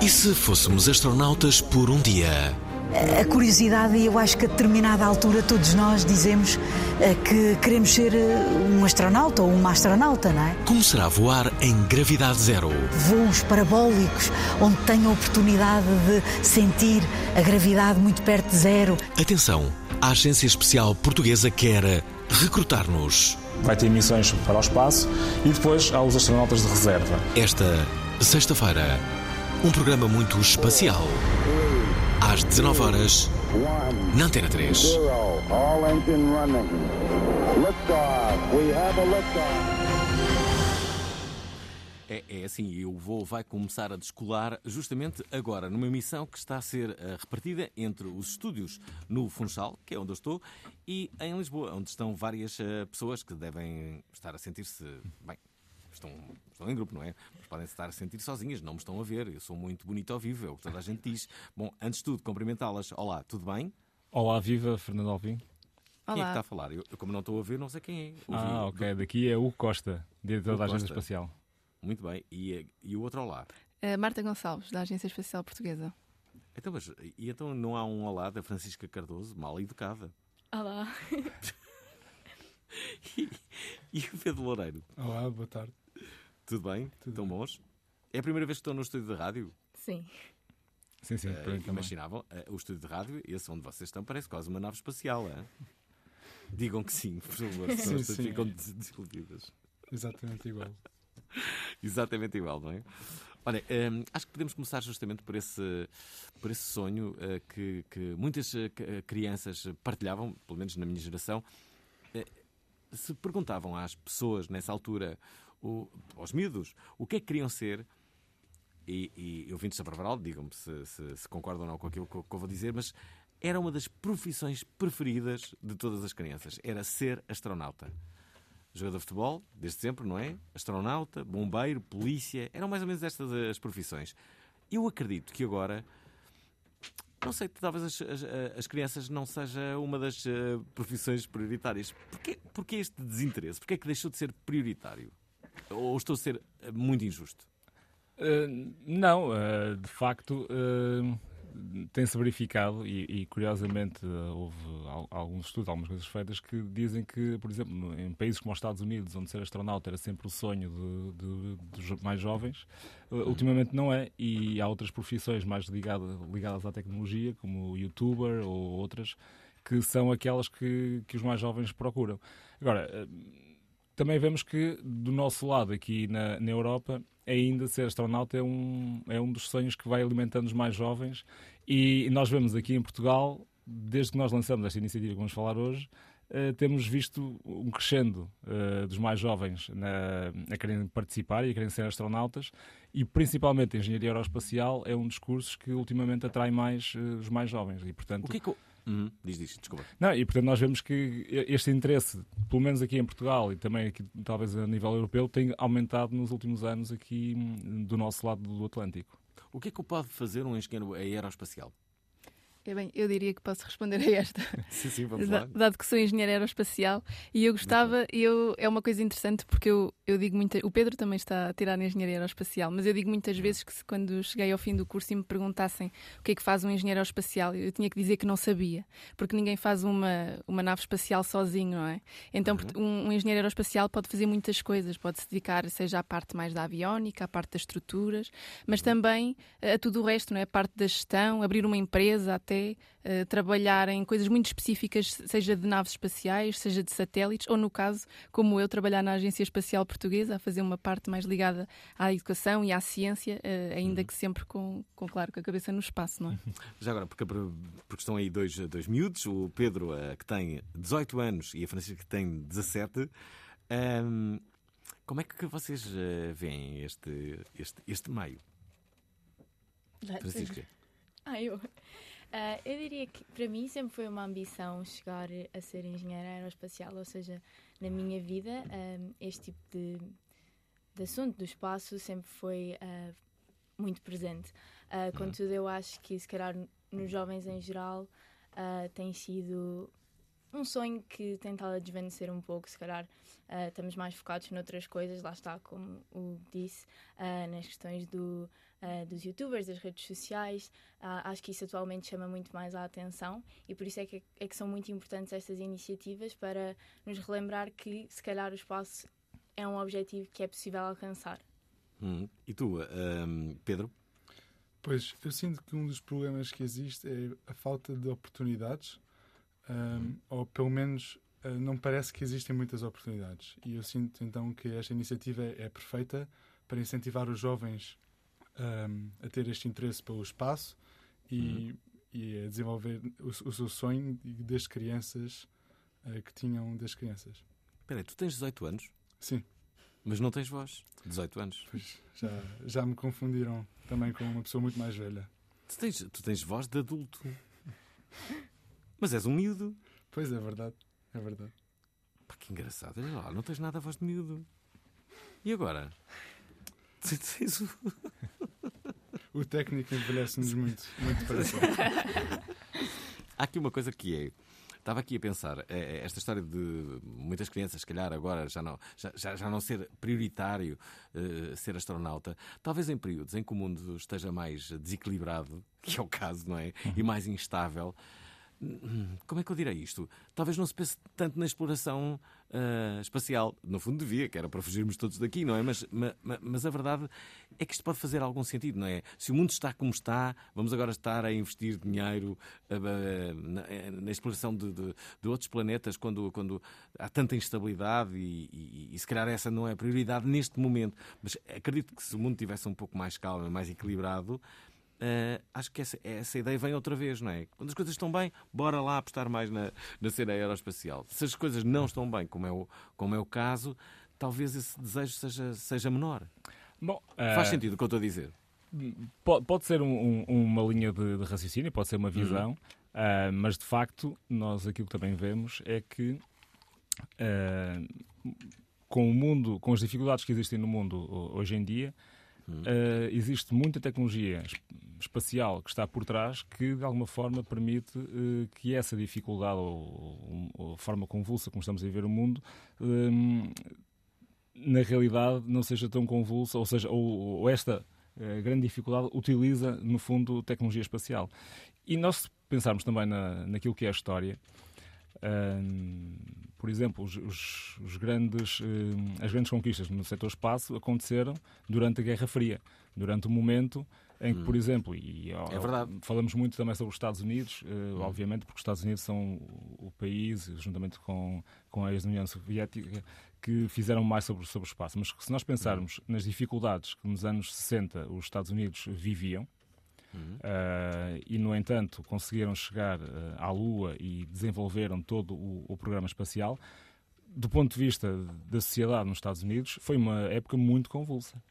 E se fôssemos astronautas por um dia? A curiosidade, e eu acho que a determinada altura todos nós dizemos eh, que queremos ser eh, um astronauta ou uma astronauta, não é? Como será voar em gravidade zero? Voos parabólicos, onde tenho a oportunidade de sentir a gravidade muito perto de zero. Atenção, a Agência Especial Portuguesa quer recrutar-nos. Vai ter missões para o espaço e depois há os astronautas de reserva. Esta sexta-feira, um programa muito espacial. Às 19 horas, na Antena 3. 0. All engine running. Liftoff. We have a liftoff. É, é assim, o voo vai começar a descolar justamente agora, numa missão que está a ser eh, repartida entre os estúdios no Funchal, que é onde eu estou, e em Lisboa, onde estão várias eh, pessoas que devem estar a sentir-se bem. Estão, estão em grupo, não é? Mas podem estar a sentir sozinhas, não me estão a ver. Eu sou muito bonito ao vivo, é o que toda a gente diz. Bom, antes de tudo, cumprimentá-las. Olá, tudo bem? Olá, viva, Fernando Alvim. Quem é que está a falar? Eu, como não estou a ver, não sei quem é. Ouvi- Ah, ok. Daqui é o Costa, diretor da Agência. Espacial. Muito bem. E, eh, e o outro olá? Uh, Marta Gonçalves, da Agência Espacial Portuguesa. Então, mas, e então não há um olá da Francisca Cardoso, mal educada? Olá. E, e o Pedro Loureiro? Olá, boa tarde. Tudo bem? Estão bons? É a primeira vez que estão no estúdio de rádio? Sim. Sim, sim, também. imaginavam? Eh, o estúdio de rádio, esse onde vocês estão, parece quase uma nave espacial, é? Digam que sim, por favor, senão ficam des- desiludidas. Exatamente igual. Exatamente igual, não é? Olha, hum, acho que podemos começar justamente por esse, por esse sonho eh, que, que muitas eh, crianças partilhavam, pelo menos na minha geração. Eh, se perguntavam às pessoas nessa altura, o- aos miúdos, o que é que queriam ser, e, e ouvintes da Barbaral, digam-me se, se- se concordam ou não com aquilo que que eu vou dizer, mas era uma das profissões preferidas de todas as crianças, era ser astronauta jogador de futebol, desde sempre, não é? Astronauta, bombeiro, polícia, eram mais ou menos estas as profissões. Eu acredito que agora, não sei, talvez as, as- as crianças não seja uma das eh, profissões prioritárias. Porquê, porquê este desinteresse? Porquê é que deixou de ser prioritário? Ou estou a ser eh, muito injusto? Uh, não, uh, de facto, uh, tem-se verificado e, e, curiosamente uh, houve al- alguns estudos, algumas coisas feitas que dizem que, por exemplo, em países como os Estados Unidos, onde ser astronauta era sempre o sonho de- de- dos mais jovens, uh, ultimamente não é. E há outras profissões mais ligada- ligadas à tecnologia, como youtuber ou outras, que são aquelas que, que os mais jovens procuram. Agora, uh, também vemos que do nosso lado aqui na, na Europa ainda ser astronauta é um, é um dos sonhos que vai alimentando os mais jovens e nós vemos aqui em Portugal, desde que nós lançamos esta iniciativa que vamos falar hoje, eh, temos visto um crescendo eh, dos mais jovens na, a querem participar e a querem ser astronautas e principalmente a engenharia aeroespacial é um dos cursos que ultimamente atrai mais eh, os mais jovens e portanto O que é que. Uhum, diz, diz, desculpa. não, e portanto nós vemos que este interesse, pelo menos aqui em Portugal e também aqui talvez a nível europeu, tem aumentado nos últimos anos aqui hum, do nosso lado do Atlântico. O que é que pode fazer um engenheiro aeroespacial? É bem, eu diria que posso responder a esta. Sim, sim, vamos lá. Dado que sou engenheira aeroespacial e eu gostava, eu, é uma coisa interessante porque eu eu digo muita, o Pedro também está a tirar na engenharia aeroespacial, mas eu digo muitas vezes que se, quando cheguei ao fim do curso e me perguntassem o que é que faz um engenheiro aeroespacial, eu tinha que dizer que não sabia, porque ninguém faz uma, uma nave espacial sozinho, não é? Então, Uhum. um, um engenheiro aeroespacial pode fazer muitas coisas, pode se dedicar, seja à parte mais da aviónica, à parte das estruturas, mas Uhum. também a tudo o resto, não é? A parte da gestão, abrir uma empresa até, eh, trabalhar em coisas muito específicas, seja de naves espaciais, seja de satélites, ou no caso, como eu, trabalhar na Agência Espacial Portuguesa, a fazer uma parte mais ligada à educação e à ciência, eh, ainda que sempre com, com, claro, com a cabeça no espaço, não é? Já agora, porque, porque estão aí dois, dois miúdos, o Pedro, eh, que tem 18 anos, e a Francisca, que tem 17. Ahm, como é que vocês eh, veem este, este, este meio? Francisca. Ah, eu. Ah, eu diria que para mim sempre foi uma ambição chegar a ser engenheira aeroespacial, ou seja, na minha vida ahm, este tipo de, de assunto do espaço sempre foi ah, muito presente. Ah, contudo, eu acho que se calhar nos jovens em geral ah, tem sido um sonho que tem estado a desvanecer um pouco, se calhar ah, estamos mais focados noutras coisas, lá está, como o disse, ah, nas questões do, ah, dos youtubers, das redes sociais. Ah, acho que isso atualmente chama muito mais a atenção e por isso é que, é que são muito importantes estas iniciativas para nos relembrar que, se calhar, o espaço é um objetivo que é possível alcançar. Hum. E tu, Pedro? Pois, eu sinto que um dos problemas que existe é a falta de oportunidades, ahm, ou pelo menos ah, não parece que existem muitas oportunidades. E eu sinto então que esta iniciativa é, é perfeita para incentivar os jovens ahm, a ter este interesse pelo espaço e, e a desenvolver o, o seu sonho desde crianças ah, que tinham desde crianças. Espera aí, tu tens 18 anos, Sim, mas não tens voz. 18 anos. pois já, já me confundiram também com uma pessoa muito mais velha. Tu tens, tu tens voz de adulto. Mas és um miúdo. Pois é verdade, é verdade. Pá, que engraçado. Olha lá, não tens nada a voz de miúdo. E agora? O- O técnico envelhece-nos muito, muito depressa. Há aqui uma coisa que é. Estava aqui a pensar, é, é, esta história de muitas crianças, se calhar agora já não, já, já, não ser prioritário eh, ser astronauta, talvez em períodos em que o mundo esteja mais desequilibrado, que é o caso, não é? E mais instável. Hum, Como é que eu direi isto? Talvez não se pense tanto na exploração ah, espacial. No fundo, devia, que era para fugirmos todos daqui, não é? Mas, ma- ma- mas a verdade é que isto pode fazer algum sentido, não é? Se o mundo está como está, vamos agora estar a investir dinheiro ah, na, na exploração de, de- de outros planetas quando, quando há tanta instabilidade e, e, e se calhar essa não é a prioridade neste momento. Mas acredito que se o mundo tivesse um pouco mais calmo, mais equilibrado. Ah, acho que essa, essa ideia vem outra vez, não é? Quando as coisas estão bem, bora lá apostar mais na, na cena aeroespacial. Se as coisas não estão bem, como é o, como é o caso, talvez esse desejo seja, seja menor. Bom, Faz eh, sentido o que eu estou a dizer. Pode, pode ser um- um- uma linha de, de raciocínio, pode ser uma Uhum. visão, ah, mas de facto, nós aquilo que também vemos é que ah, com o mundo, com as dificuldades que existem no mundo ho- hoje em dia, Ah, existe muita tecnologia es- espacial que está por trás que de alguma forma permite eh, que essa dificuldade ou, ou forma convulsa como estamos a ver o mundo hum, na realidade não seja tão convulsa, ou seja, ou, ou esta eh, grande dificuldade utiliza, no fundo, tecnologia espacial. E nós, pensarmos também na, naquilo que é a história, hum, por exemplo, os, os- os grandes, hum, as grandes conquistas no setor espaço aconteceram durante a Guerra Fria, durante o momento em que, por exemplo, e ó, É falamos muito também sobre os Estados Unidos, eh, obviamente, porque os Estados Unidos são o, país, juntamente com, com a ex-União Soviética, que fizeram mais sobre, sobre o espaço. Mas se nós pensarmos nas dificuldades que nos anos 60 os Estados Unidos viviam, eh, e, no entanto, conseguiram chegar eh, à Lua e desenvolveram todo o, o programa espacial, do ponto de vista da sociedade nos Estados Unidos, foi uma época muito convulsa.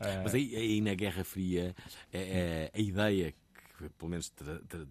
Eh, Mas aí, aí na Guerra Fria, eh, eh, a ideia que, pelo menos, tra, tra,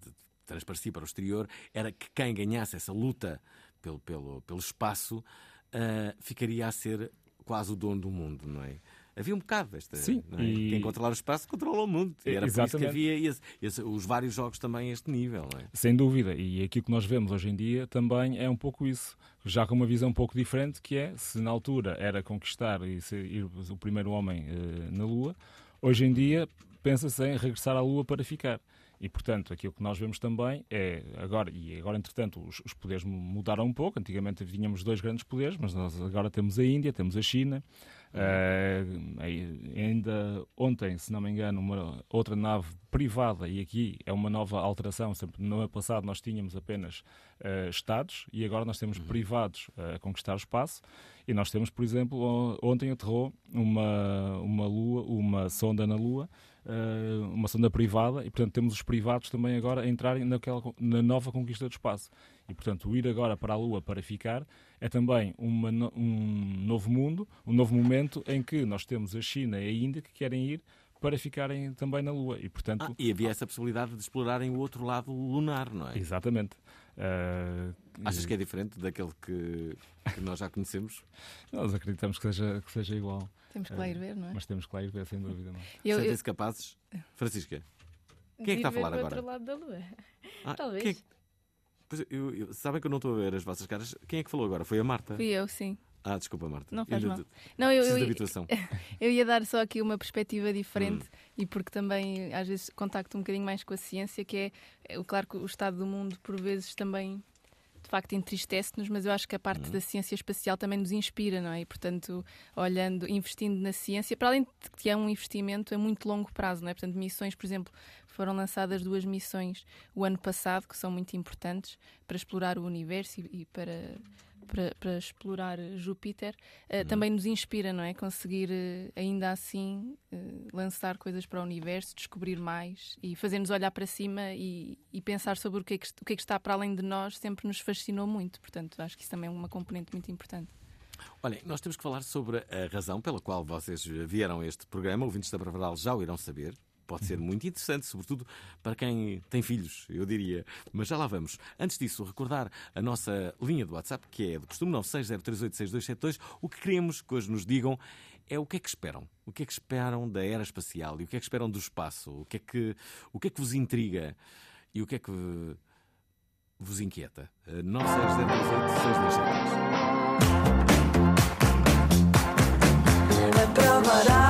transparecia para o exterior era que quem ganhasse essa luta pelo, pelo, pelo espaço eh, ficaria a ser quase o dono do mundo, não é? Havia um bocado esta. Sim, é? e- Quem controlar o espaço controla o mundo. E era por isso que Exatamente. havia esse- esse- os vários jogos também a este nível. É? Sem dúvida, e aquilo que nós vemos hoje em dia também é um pouco isso, já com uma visão um pouco diferente, que é, se na altura era conquistar e ser ir o primeiro homem eh, na Lua, hoje em dia pensa-se em regressar à Lua para ficar. E, portanto, aquilo que nós vemos também é, agora, e agora, entretanto, os, os poderes mu- mudaram um pouco. Antigamente tínhamos dois grandes poderes, mas nós agora temos a Índia, temos a China. Aí, ainda ontem, se não me engano, uma outra nave privada, e aqui é uma nova alteração. Sempre, no ano passado nós tínhamos apenas eh, Estados e agora nós temos privados eh, a conquistar o espaço. E nós temos, por exemplo, ontem aterrou uma, uma, lua, uma sonda na Lua, uma sonda privada, e portanto temos os privados também agora a entrarem naquela, na nova conquista do espaço. E portanto o ir agora para a Lua para ficar é também uma um novo mundo, um novo momento em que nós temos a China e a Índia que querem ir para ficarem também na Lua. E portanto. Ah, e havia essa possibilidade de explorarem o outro lado lunar, não é? Exatamente. Eh, Achas que é diferente daquele que, que nós já conhecemos? Nós acreditamos que seja, que seja igual. Temos que lá ir ver, não é? Mas temos que lá ir ver, sem dúvida. Não. é? Eu- eu- Sentem-se capazes? Francisca, quem é que está a falar agora? outro lado da lua. Ah, Talvez. quem é que- Pois, eu- eu- sabem que eu não estou a ver as vossas caras. Quem é que falou agora? Foi a Marta? Fui eu, sim. Ah, desculpa, Marta. Não faz Ainda mal. Não, eu, eu, de ia- habituação. eu ia dar só aqui uma perspectiva diferente Hum. e porque também às vezes contacto um bocadinho mais com a ciência, que é, é claro que o estado do mundo por vezes também de facto entristece-nos, mas eu acho que a parte Hum. da ciência espacial também nos inspira, não é? E portanto, olhando, investindo na ciência, para além de que é um investimento a muito longo prazo, não é? Portanto, missões, por exemplo, foram lançadas duas missões o ano passado que são muito importantes para explorar o universo e, e para para, para explorar Júpiter, eh, também nos inspira, não é? Conseguir eh, ainda assim eh, lançar coisas para o universo, descobrir mais e fazer-nos olhar para cima e, e pensar sobre o que, é que, o que é que está para além de nós sempre nos fascinou muito. Portanto, acho que isso também é uma componente muito importante. Olhem, nós temos que falar sobre a razão pela qual vocês vieram a este programa. Ouvintes da Bravaral já o irão saber. Pode ser muito interessante, sobretudo para quem tem filhos, eu diria. Mas já lá vamos. Antes disso, recordar a nossa linha do WhatsApp, que é de costume 960386272. O que queremos que hoje nos digam é o que é que esperam. O que é que esperam da era espacial e o que é que esperam do espaço. O que é que, o que, é que vos intriga e o que é que vos inquieta. Eh, 960386272. A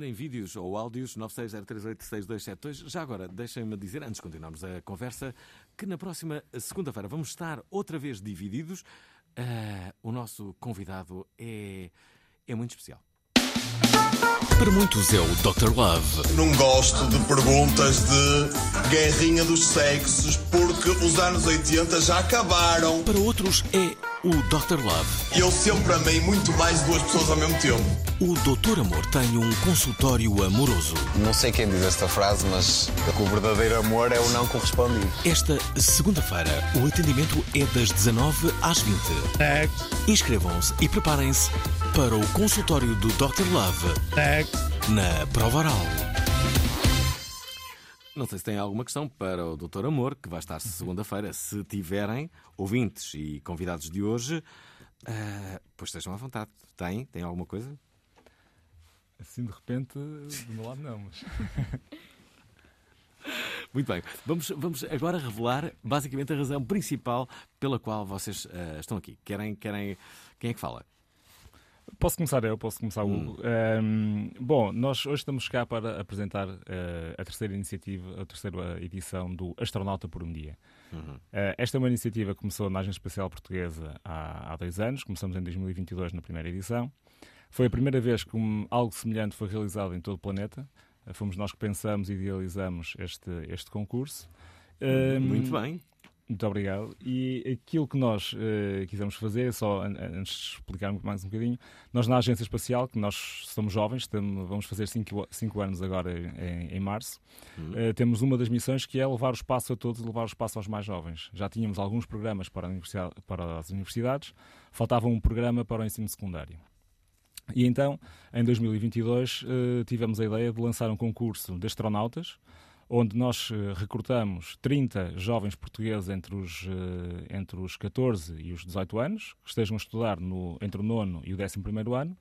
Mandem vídeos ou áudios 960386272. Já agora, deixem-me dizer, antes de continuarmos a conversa, que na próxima segunda-feira vamos estar outra vez divididos. Ah, o nosso convidado é, é muito especial. Para muitos é o Dr. Love. Não gosto de perguntas de guerrinha dos sexos porque os anos 80 já acabaram. Para outros é o Dr. Love. Eu sempre amei muito mais duas pessoas ao mesmo tempo. O Doutor Amor tem um consultório amoroso. Não sei quem diz esta frase, mas o verdadeiro amor é o não correspondido. Esta segunda-feira, o atendimento é das 19 às 20. Inscrevam-se e preparem-se para o consultório do Dr. Love na Prova Oral. Não sei se têm alguma questão para o Doutor Amor, que vai estar segunda-feira. Se tiverem ouvintes e convidados de hoje, ah, pois estejam à vontade. Tem? Tem alguma coisa? Assim de repente, do meu lado não, mas. Muito bem. Vamos, vamos agora revelar basicamente a razão principal pela qual vocês ah, estão aqui. Querem, querem. Quem é que fala? Posso começar eu, posso começar Hum. Hugo. Ehm, bom, nós hoje estamos cá para apresentar eh, a terceira iniciativa, a terceira edição do Astronauta por um Dia. Uhum. Eh, esta é uma iniciativa que começou na Agência Espacial Portuguesa há, há dois anos, começamos em 2022 na primeira edição. Foi a primeira vez que um- algo semelhante foi realizado em todo o planeta. Eh, fomos nós que pensamos e idealizamos este, este concurso. Ehm, Muito bem. Muito obrigado. E aquilo que nós uh, quisemos fazer, só an antes de explicar mais um bocadinho, nós na Agência Espacial, que nós somos jovens, temos, vamos fazer 5 anos agora em, em março, uhum. uh, temos uma das missões que é levar o espaço a todos e levar o espaço aos mais jovens. Já tínhamos alguns programas para, para as universidades, faltava um programa para o ensino secundário. E então, em 2022, uh, eh, tivemos a ideia de lançar um concurso de astronautas, onde nós eh, recrutamos 30 jovens portugueses entre os, eh, entre os 14 e os 18 anos, que estejam a estudar no, entre o 9 e o 11 ano,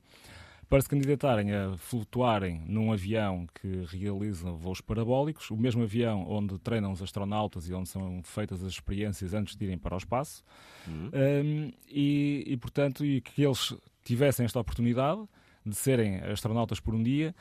para se candidatarem a flutuarem num avião que realiza voos parabólicos, o mesmo avião onde treinam os astronautas e onde são feitas as experiências antes de irem para o espaço, uhum. um, e, e, portanto, e que eles tivessem esta oportunidade de serem astronautas por um dia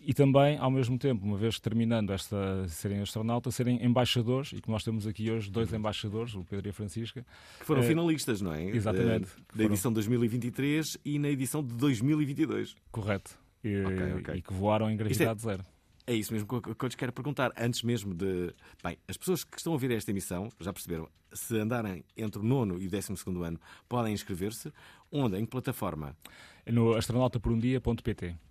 e também, ao mesmo tempo, uma vez terminando esta serem astronautas, serem embaixadores, e que nós temos aqui hoje dois embaixadores, o Pedro e a Francisca. Que foram é, finalistas, não é? Exatamente. Da edição de 2023 e na edição de 2022. Correto. E, okay, okay. e que voaram em é gravidade é, zero. É isso mesmo que eu lhes quero perguntar. Antes mesmo de. Bem, as pessoas que estão a ouvir esta emissão já perceberam. Se andarem entre o nono e o décimo segundo ano, podem inscrever-se. Onde? Em que plataforma? No astronautaporumdia.pt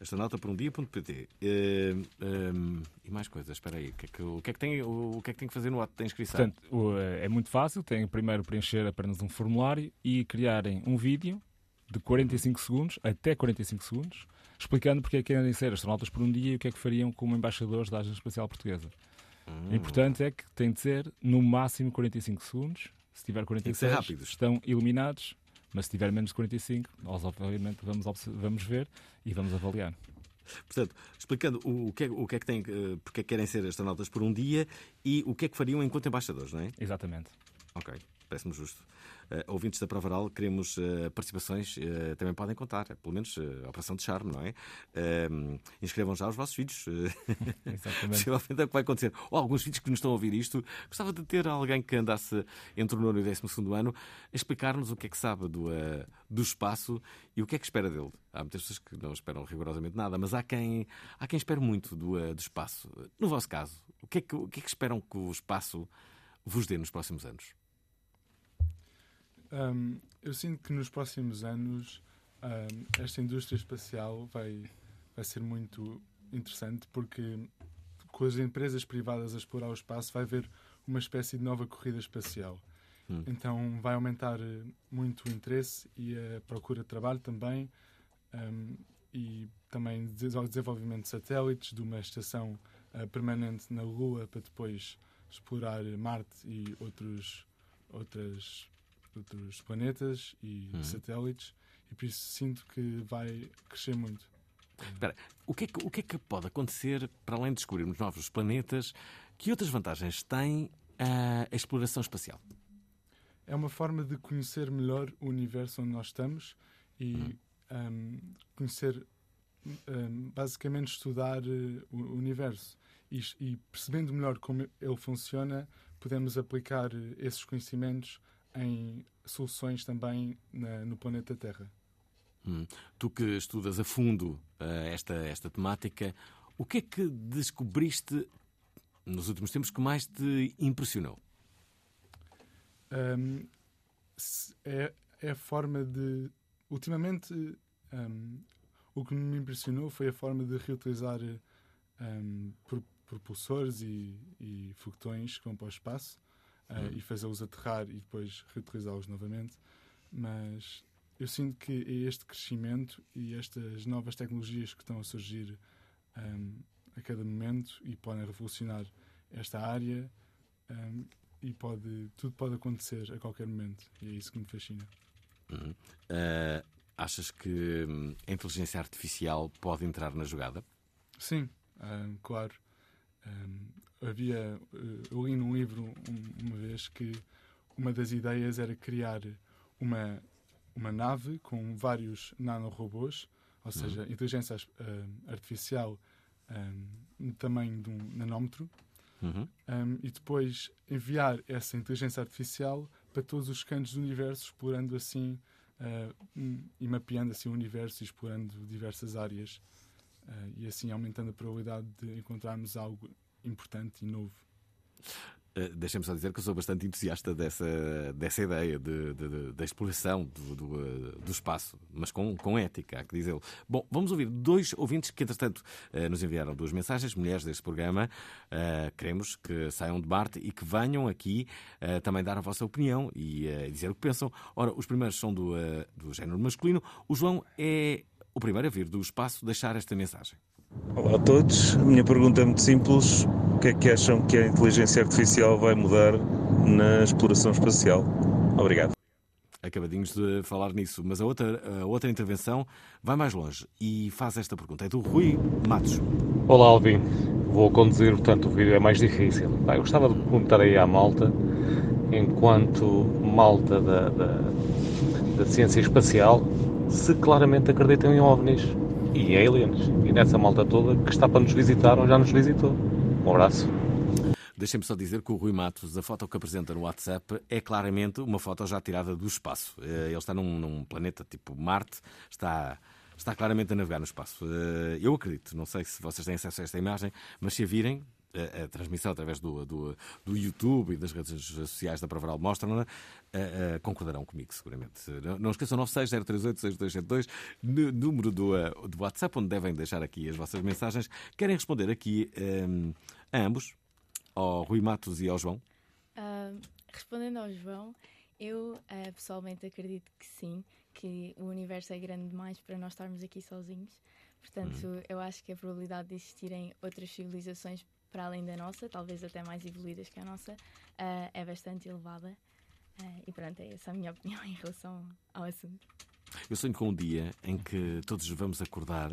astronauta-por-um-dia.pt uh, eh, um, e mais coisas, espera aí, o que, é que, o, que é que tem, o, o, que é que tem que fazer no ato da inscrição? Portanto, o, eh, é muito fácil, tem primeiro preencher apenas um formulário e criarem um vídeo de 45 segundos, até 45 segundos, explicando porque é que querem ser astronautas por um dia e o que é que fariam como embaixadores da Agência Espacial Portuguesa. Hum. O importante é que tem de ser no máximo 45 segundos. Se tiver 46, estão iluminados mas se tiver menos de 45, nós obviamente vamos, vamos ver e vamos avaliar. Portanto, explicando o que, é, o que é que têm, porque é que querem ser astronautas por um dia e o que é que fariam enquanto embaixadores, não é? Exatamente. Ok, parece-me justo. Uh, ouvintes da Prova Oral, queremos uh, participações, uh, também podem contar, pelo menos a operação de charme, não é? inscrevam já os vossos vídeos. Exatamente. Possivelmente é o que vai acontecer. Ou alguns vídeos que nos estão a ouvir isto, gostava de ter alguém que andasse entre o nono e o décimo segundo ano a explicar-nos o que é que sabe do, do espaço e o que é que espera dele. Há muitas pessoas que não esperam rigorosamente nada, mas há quem, há quem espera muito do, do espaço. No vosso caso, o que, é que, o que é que esperam que o espaço vos dê nos próximos anos? Um, eu sinto que nos próximos anos um, esta indústria espacial vai, vai ser muito interessante porque com as empresas privadas a explorar o espaço vai haver uma espécie de nova corrida espacial. Hum. Então vai aumentar eh, muito o interesse e a procura de trabalho também um, e também desenvolvimento de satélites, de uma estação uh, permanente na Lua para depois explorar Marte e outros, outras outros planetas e uhum. satélites e por isso sinto que vai crescer muito. Espera, o que, é que, o que é que pode acontecer para além de descobrirmos novos planetas? Que outras vantagens tem a exploração espacial? É uma forma de conhecer melhor o universo onde nós estamos e um, conhecer, um, basicamente, estudar uh, o universo. E, e, percebendo melhor como ele funciona, podemos aplicar uh, esses conhecimentos em soluções também na, no planeta Terra. Hum. Tu que estudas a fundo uh, esta, esta temática, o que é que descobriste nos últimos tempos que mais te impressionou? Um, é, é a forma de. Ultimamente, um, o que me impressionou foi a forma de reutilizar um, propulsores e, e foguetões que vão para o espaço uh, e fazê-los aterrar e depois reutilizá-los novamente. Mas eu sinto que é este crescimento e estas novas tecnologias que estão a surgir um, a cada momento e podem revolucionar esta área um, e pode, tudo pode acontecer a qualquer momento e é isso que me fascina. Uhum. Uh, achas que hum, a inteligência artificial pode entrar na jogada? Sim, um, claro. Havia, eh, eu li num livro uma vez que uma das ideias era criar uma, uma nave com vários nanorobôs, ou seja, uhum. inteligência uh, artificial um, no tamanho de um nanómetro, uhum. um, e depois enviar essa inteligência artificial para todos os cantos do universo, explorando assim uh, um, e mapeando assim o universo e explorando diversas áreas. Uh, e assim aumentando a probabilidade de encontrarmos algo importante e novo. Uh, Deixem-me só dizer que eu sou bastante entusiasta dessa, dessa ideia de, de, de, da exploração do, do, uh, do, espaço, mas com, com ética, há que dizê-lo. Bom, vamos ouvir dois ouvintes que, entretanto, uh, nos enviaram duas mensagens, mulheres deste programa. queremos que saiam de Marte e que venham aqui também dar a vossa opinião e dizer o que pensam. Ora, os primeiros são do, do género masculino. O João é o primeiro a vir do espaço deixar esta mensagem. Olá a todos. A minha pergunta é muito simples. O que é que acham que a inteligência artificial vai mudar na exploração espacial? Obrigado. Acabadinhos de falar nisso, mas a outra, a outra intervenção vai mais longe e faz esta pergunta. É do Rui Matos. Olá, Alvin. Vou conduzir, portanto, o vídeo é mais difícil. Bem, gostava de perguntar aí à malta, enquanto malta da, da, da ciência espacial, se claramente acreditam em OVNIs e aliens. E nessa malta toda que está para nos visitar ou já nos visitou. Um abraço. Deixem-me só dizer que o Rui Matos, a foto que apresenta no WhatsApp, é claramente uma foto já tirada do espaço. Eh, ele está num, num planeta tipo Marte, está, está claramente a navegar no espaço. Eh, eu acredito, não sei se vocês têm acesso a esta imagem, mas se a virem, a, a, transmissão através do, do, do, YouTube e das redes sociais da Provaral mostram, uh, uh, concordarão comigo, seguramente. Não, não esqueçam 960386272, número do, uh, do WhatsApp, onde devem deixar aqui as vossas mensagens. Querem responder aqui um, a ambos, ao Rui Matos e ao João? respondendo ao João, eu pessoalmente acredito que sim, que o universo é grande demais para nós estarmos aqui sozinhos. Portanto, hum. eu acho que a probabilidade de existirem outras civilizações para além da nossa, talvez até mais evoluídas que a nossa, uh, é bastante elevada. Uh, e pronto, é essa a minha opinião em relação ao assunto. Eu sonho com um dia em que todos vamos acordar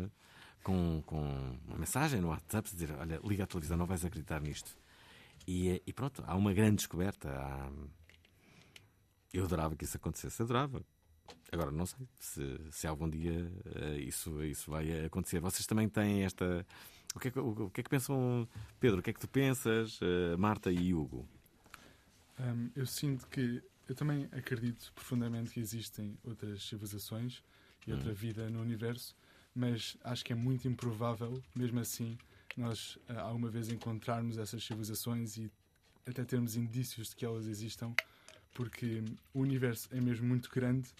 com, com uma mensagem no WhatsApp dizer: Olha, liga a televisão, não vais acreditar nisto. E, e pronto, há uma grande descoberta. Há... Eu adorava que isso acontecesse, adorava. Agora, não sei se, se algum dia uh, isso, isso vai acontecer. Vocês também têm esta o que, é que, o, que é que pensam, Pedro? O que é que tu pensas, uh, Marta e Hugo? Um, eu sinto que eu também acredito profundamente que existem outras civilizações e outra hum. vida no universo, mas acho que é muito improvável, mesmo assim, nós uh, alguma vez encontrarmos essas civilizações e até termos indícios de que elas existam, porque o universo é mesmo muito grande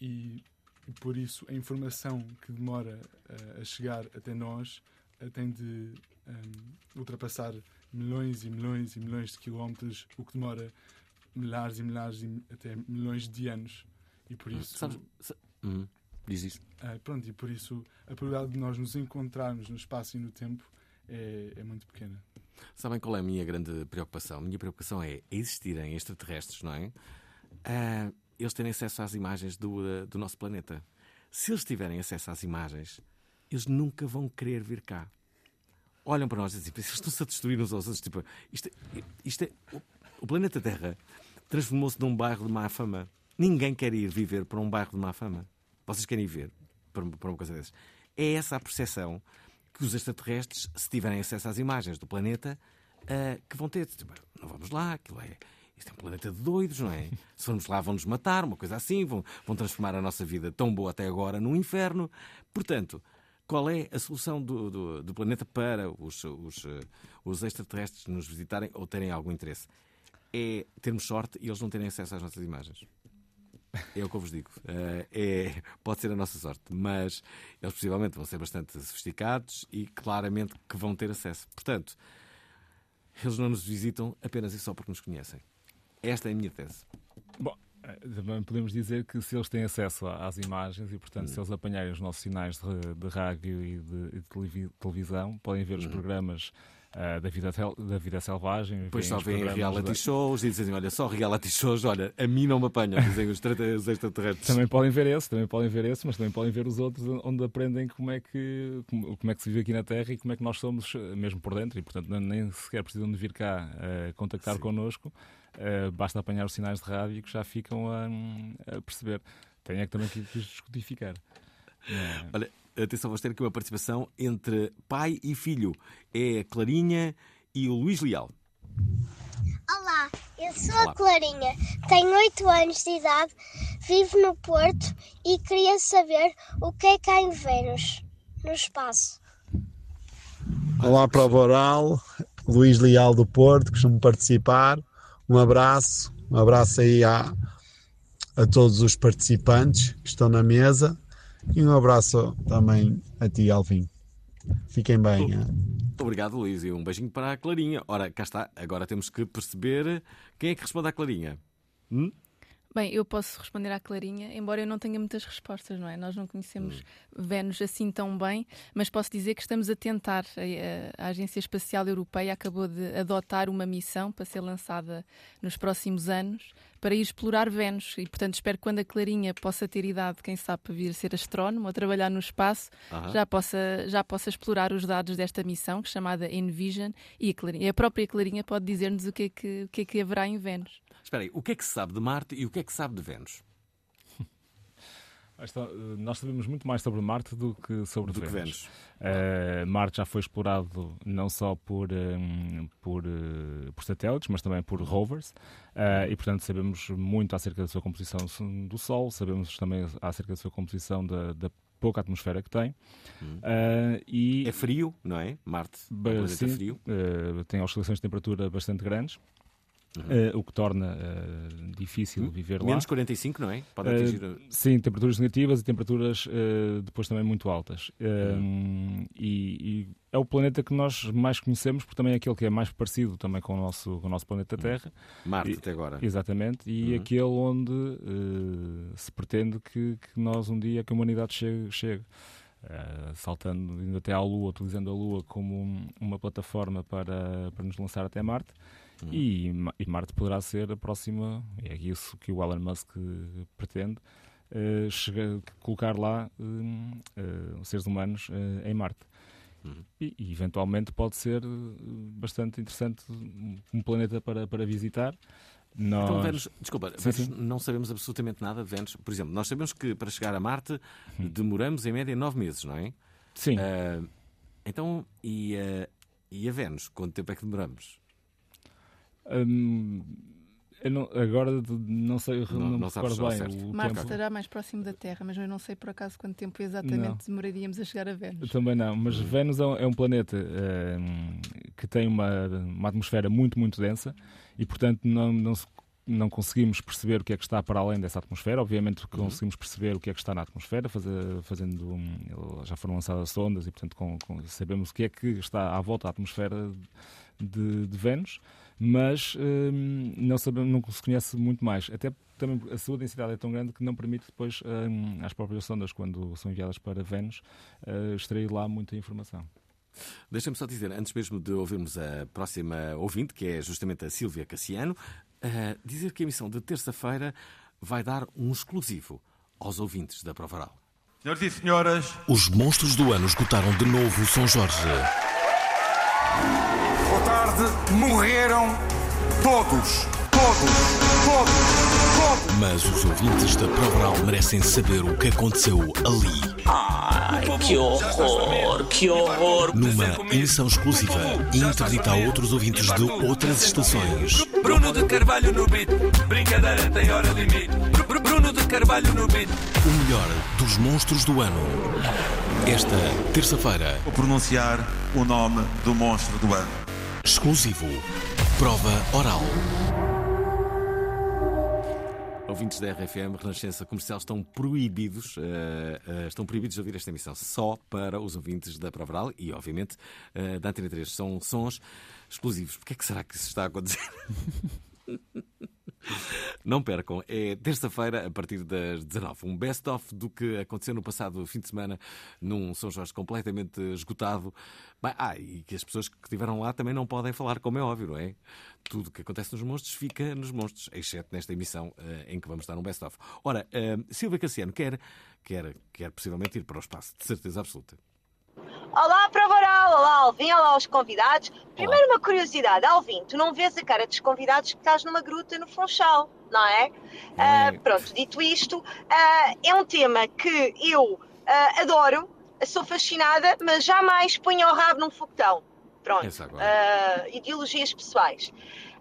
e, e por isso a informação que demora uh, a chegar até nós tem de um, ultrapassar milhões e milhões e milhões de quilómetros, o que demora milhares e milhares e até milhões de anos. E por isso. Sabes, hum, diz isso. Uh, pronto, e por isso a probabilidade de nós nos encontrarmos no espaço e no tempo é, é muito pequena. Sabem qual é a minha grande preocupação? A minha preocupação é existirem extraterrestres, não é? Uh, eles terem acesso às imagens do, uh, do nosso planeta. Se eles tiverem acesso às imagens, eles nunca vão querer vir cá. Olham para nós e dizem, eles estão-se a destruir uns aos outros. Tipo, isto, isto é, o planeta Terra transformou-se num bairro de má fama. Ninguém quer ir viver para um bairro de má fama. Vocês querem ir ver para, uma coisa dessas. É essa a percepção que os extraterrestres, se tiverem acesso às imagens do planeta, uh, que vão ter. Tipo, não vamos lá, aquilo é. Isto é um planeta de doidos, não é? Se formos lá, vão-nos matar, uma coisa assim, vão, vão transformar a nossa vida tão boa até agora num inferno. Portanto, qual é a solução do, do, do planeta para os, os, eh, os extraterrestres nos visitarem ou terem algum interesse? É termos sorte e eles não terem acesso às nossas imagens. É o que eu vos digo. Eh, é, pode ser a nossa sorte, mas eles possivelmente vão ser bastante sofisticados e claramente que vão ter acesso. Portanto, eles não nos visitam apenas e só porque nos conhecem. Esta é a minha tese. Bom, também podemos dizer que se eles têm acesso às imagens e, portanto, se eles apanharem os nossos sinais de, de rádio e de, de, televisão, podem ver os uhum. programas uh, da, vida, da vida selvagem. Depois só veem reality da... shows e dizem: Olha, só reality shows, olha, a mim não me apanham, dizem os, os extraterrestres. Também podem ver esse, também podem ver esse, mas também podem ver os outros onde aprendem como é que, como, como é que se vive aqui na Terra e como é que nós somos eh, mesmo por dentro. E, portanto, nem sequer precisam de vir cá uh, contactar Sim. connosco uh, basta apanhar os sinais de rádio que já ficam a, a perceber. Tem é que também que descodificar. É. Olha, atenção, vamos ter aqui uma participação entre pai e filho. É a Clarinha e o Luís Leal. Olá, eu sou Olá. a Clarinha, tenho 8 anos de idade, vivo no Porto e queria saber o que é que há em Vênus, no espaço. Olá, prova oral. Luís Leal do Porto, costumo participar. Um abraço, um abraço aí a, a todos os participantes que estão na mesa e um abraço também a ti, Alvin. Fiquem bem. hein? Obrigado, Luís, e um beijinho para a Clarinha. Ora, cá está, agora temos que perceber quem é que responde à Clarinha. Hum? Bem, eu posso responder à Clarinha, embora eu não tenha muitas respostas, não é? Nós não conhecemos Vênus assim tão bem, mas posso dizer que estamos a tentar. A, a Agência Espacial Europeia acabou de adotar uma missão para ser lançada nos próximos anos para ir explorar Vênus e, portanto, espero que quando a Clarinha possa ter idade, quem sabe, para vir ser astrónomo ou trabalhar no espaço, já possa, já possa explorar os dados desta missão, que é chamada Envision, e a, Clarinha, a própria Clarinha pode dizer-nos o que, é que, o que é que haverá em Vênus. Espera aí, o que é que se sabe de Marte e o que é que se sabe de Vênus? Nós sabemos muito mais sobre Marte do que sobre Do Vênus. Eh, Marte já foi explorado não só por, eh, por, eh, por satélites, mas também por rovers. Eh, e, portanto, sabemos muito acerca da sua composição do Sol, sabemos também acerca da sua composição da, da pouca atmosfera que tem. Eh, e É frio, não é? Marte é um Ba- sim, frio. eh, tem oscilações de temperatura bastante grandes, Uhum. eh, o que torna eh, difícil viver lá. Menos 45, não é? Pode Eh, atingir. a- sim, temperaturas negativas e temperaturas depois também muito altas. Uhum. e, e é o planeta que nós mais conhecemos, porque também é aquele que é mais parecido também com o nosso, com o nosso planeta Terra. Uhum. Marte E- até agora. Exatamente, e Uhum. aquele onde se pretende que, que nós um dia, que a humanidade chegue. chegue. Eh, saltando indo até à Lua, utilizando a Lua como um- uma plataforma para, para nos lançar até Marte. Uhum. E, e Marte poderá ser a próxima, é isso que o Elon Musk eh, pretende, eh, chega- colocar lá eh, os seres humanos em Marte. Uhum. E, e, eventualmente pode ser bastante interessante um- planeta para, para visitar. Nós... Então, Vênus, desculpa, Sim, Vênus, sim. não sabemos absolutamente nada de Vênus. Por exemplo, nós sabemos que para chegar a Marte Hum. demoramos em média nove meses, não é? Sim. Ah, então, e, e a Vênus? Quanto tempo é que demoramos? Hum, eu não- agora não sei, Não- não, não sabes bem. certo. O Marte tempo. estará mais próximo da Terra, mas eu não sei por acaso quanto tempo exatamente Não. demoraríamos a chegar a Vênus. Também não, mas Vênus é um, é um planeta hum, que tem uma, uma atmosfera muito, muito densa e, portanto, não, não, não conseguimos perceber o que é que está para além dessa atmosfera. Obviamente, conseguimos perceber o que é que está na atmosfera, fazer- fazendo. hum, Já foram lançadas sondas e, portanto, com- com- sabemos o que é que está à volta da atmosfera de, de Vênus, mas hum, não, sabemos, não se conhece muito mais. Até também a sua densidade é tão grande que não permite depois hum, às próprias sondas, quando são enviadas para Vênus, eh, extrair lá muita informação. Deixa-me só dizer, antes mesmo de ouvirmos a próxima ouvinte, que é justamente a Sílvia Cassiano, ah, dizer que a emissão de terça-feira vai dar um exclusivo aos ouvintes da Prova Oral. Senhoras e senhoras, Os monstros do ano escutaram de novo São Jorge. Boa tarde. Morreram todos. Todos. Todos. Todos. Mas os ouvintes da Prova Oral merecem saber o que aconteceu ali. Ai, que horror, que horror. Numa emissão exclusiva e interdita a outros ouvintes de outras estações. Bruno de Carvalho no beat. Brincadeira tem hora limite. Br- Br- Bruno de Carvalho no beat. O melhor dos monstros do ano. Esta terça-feira, Vou pronunciar o nome do monstro do ano. Exclusivo. Prova Oral. Ouvintes da RFM, Renascença Comercial, estão proibidos, eh, eh, estão proibidos de ouvir esta emissão só para os ouvintes da Prova Oral e, obviamente, eh, da Antena 3. São sons exclusivos. Porquê é que será que isso está a acontecer? Não percam, é terça-feira a partir das 19. Um best-of do que aconteceu no passado fim de semana num São Jorge completamente esgotado. Ah, e que as pessoas que estiveram lá também não podem falar, como é óbvio, não é? Tudo que acontece nos monstros fica nos monstros, exceto nesta emissão eh, em que vamos dar um best-of. Ora, eh, Silvia Cassiano quer, quer, quer possivelmente ir para o espaço, de certeza absoluta. Olá, Prova Oral, olá, Alvin, olá aos convidados. Primeiro uma curiosidade, Alvin, tu não vês a cara dos convidados que estás numa gruta no Funchal, não é? Ah, pronto, dito isto, ah, é um tema que eu ah, adoro, sou fascinada, mas jamais ponho o rabo num foguetão. Pronto, ideologias pessoais.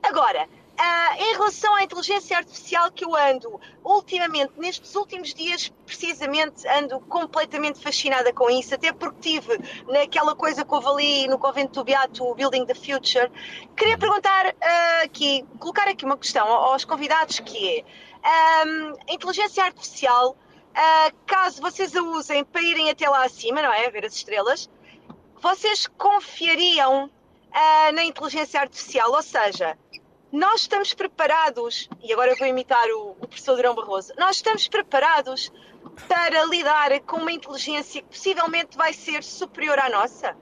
Agora, Uh, em relação à inteligência artificial que eu ando, ultimamente, nestes últimos dias, precisamente, ando completamente fascinada com isso, até porque tive naquela coisa que houve ali no Convento do Beato, Building the Future. Queria perguntar uh, aqui, colocar aqui uma questão aos convidados que é, um, a inteligência artificial, uh, caso vocês a usem para irem até lá acima, não é? Ver as estrelas, vocês confiariam na inteligência artificial, ou seja, nós estamos preparados, e agora eu vou imitar o, o professor Durão Barroso, nós estamos preparados para lidar com uma inteligência que possivelmente vai ser superior à nossa?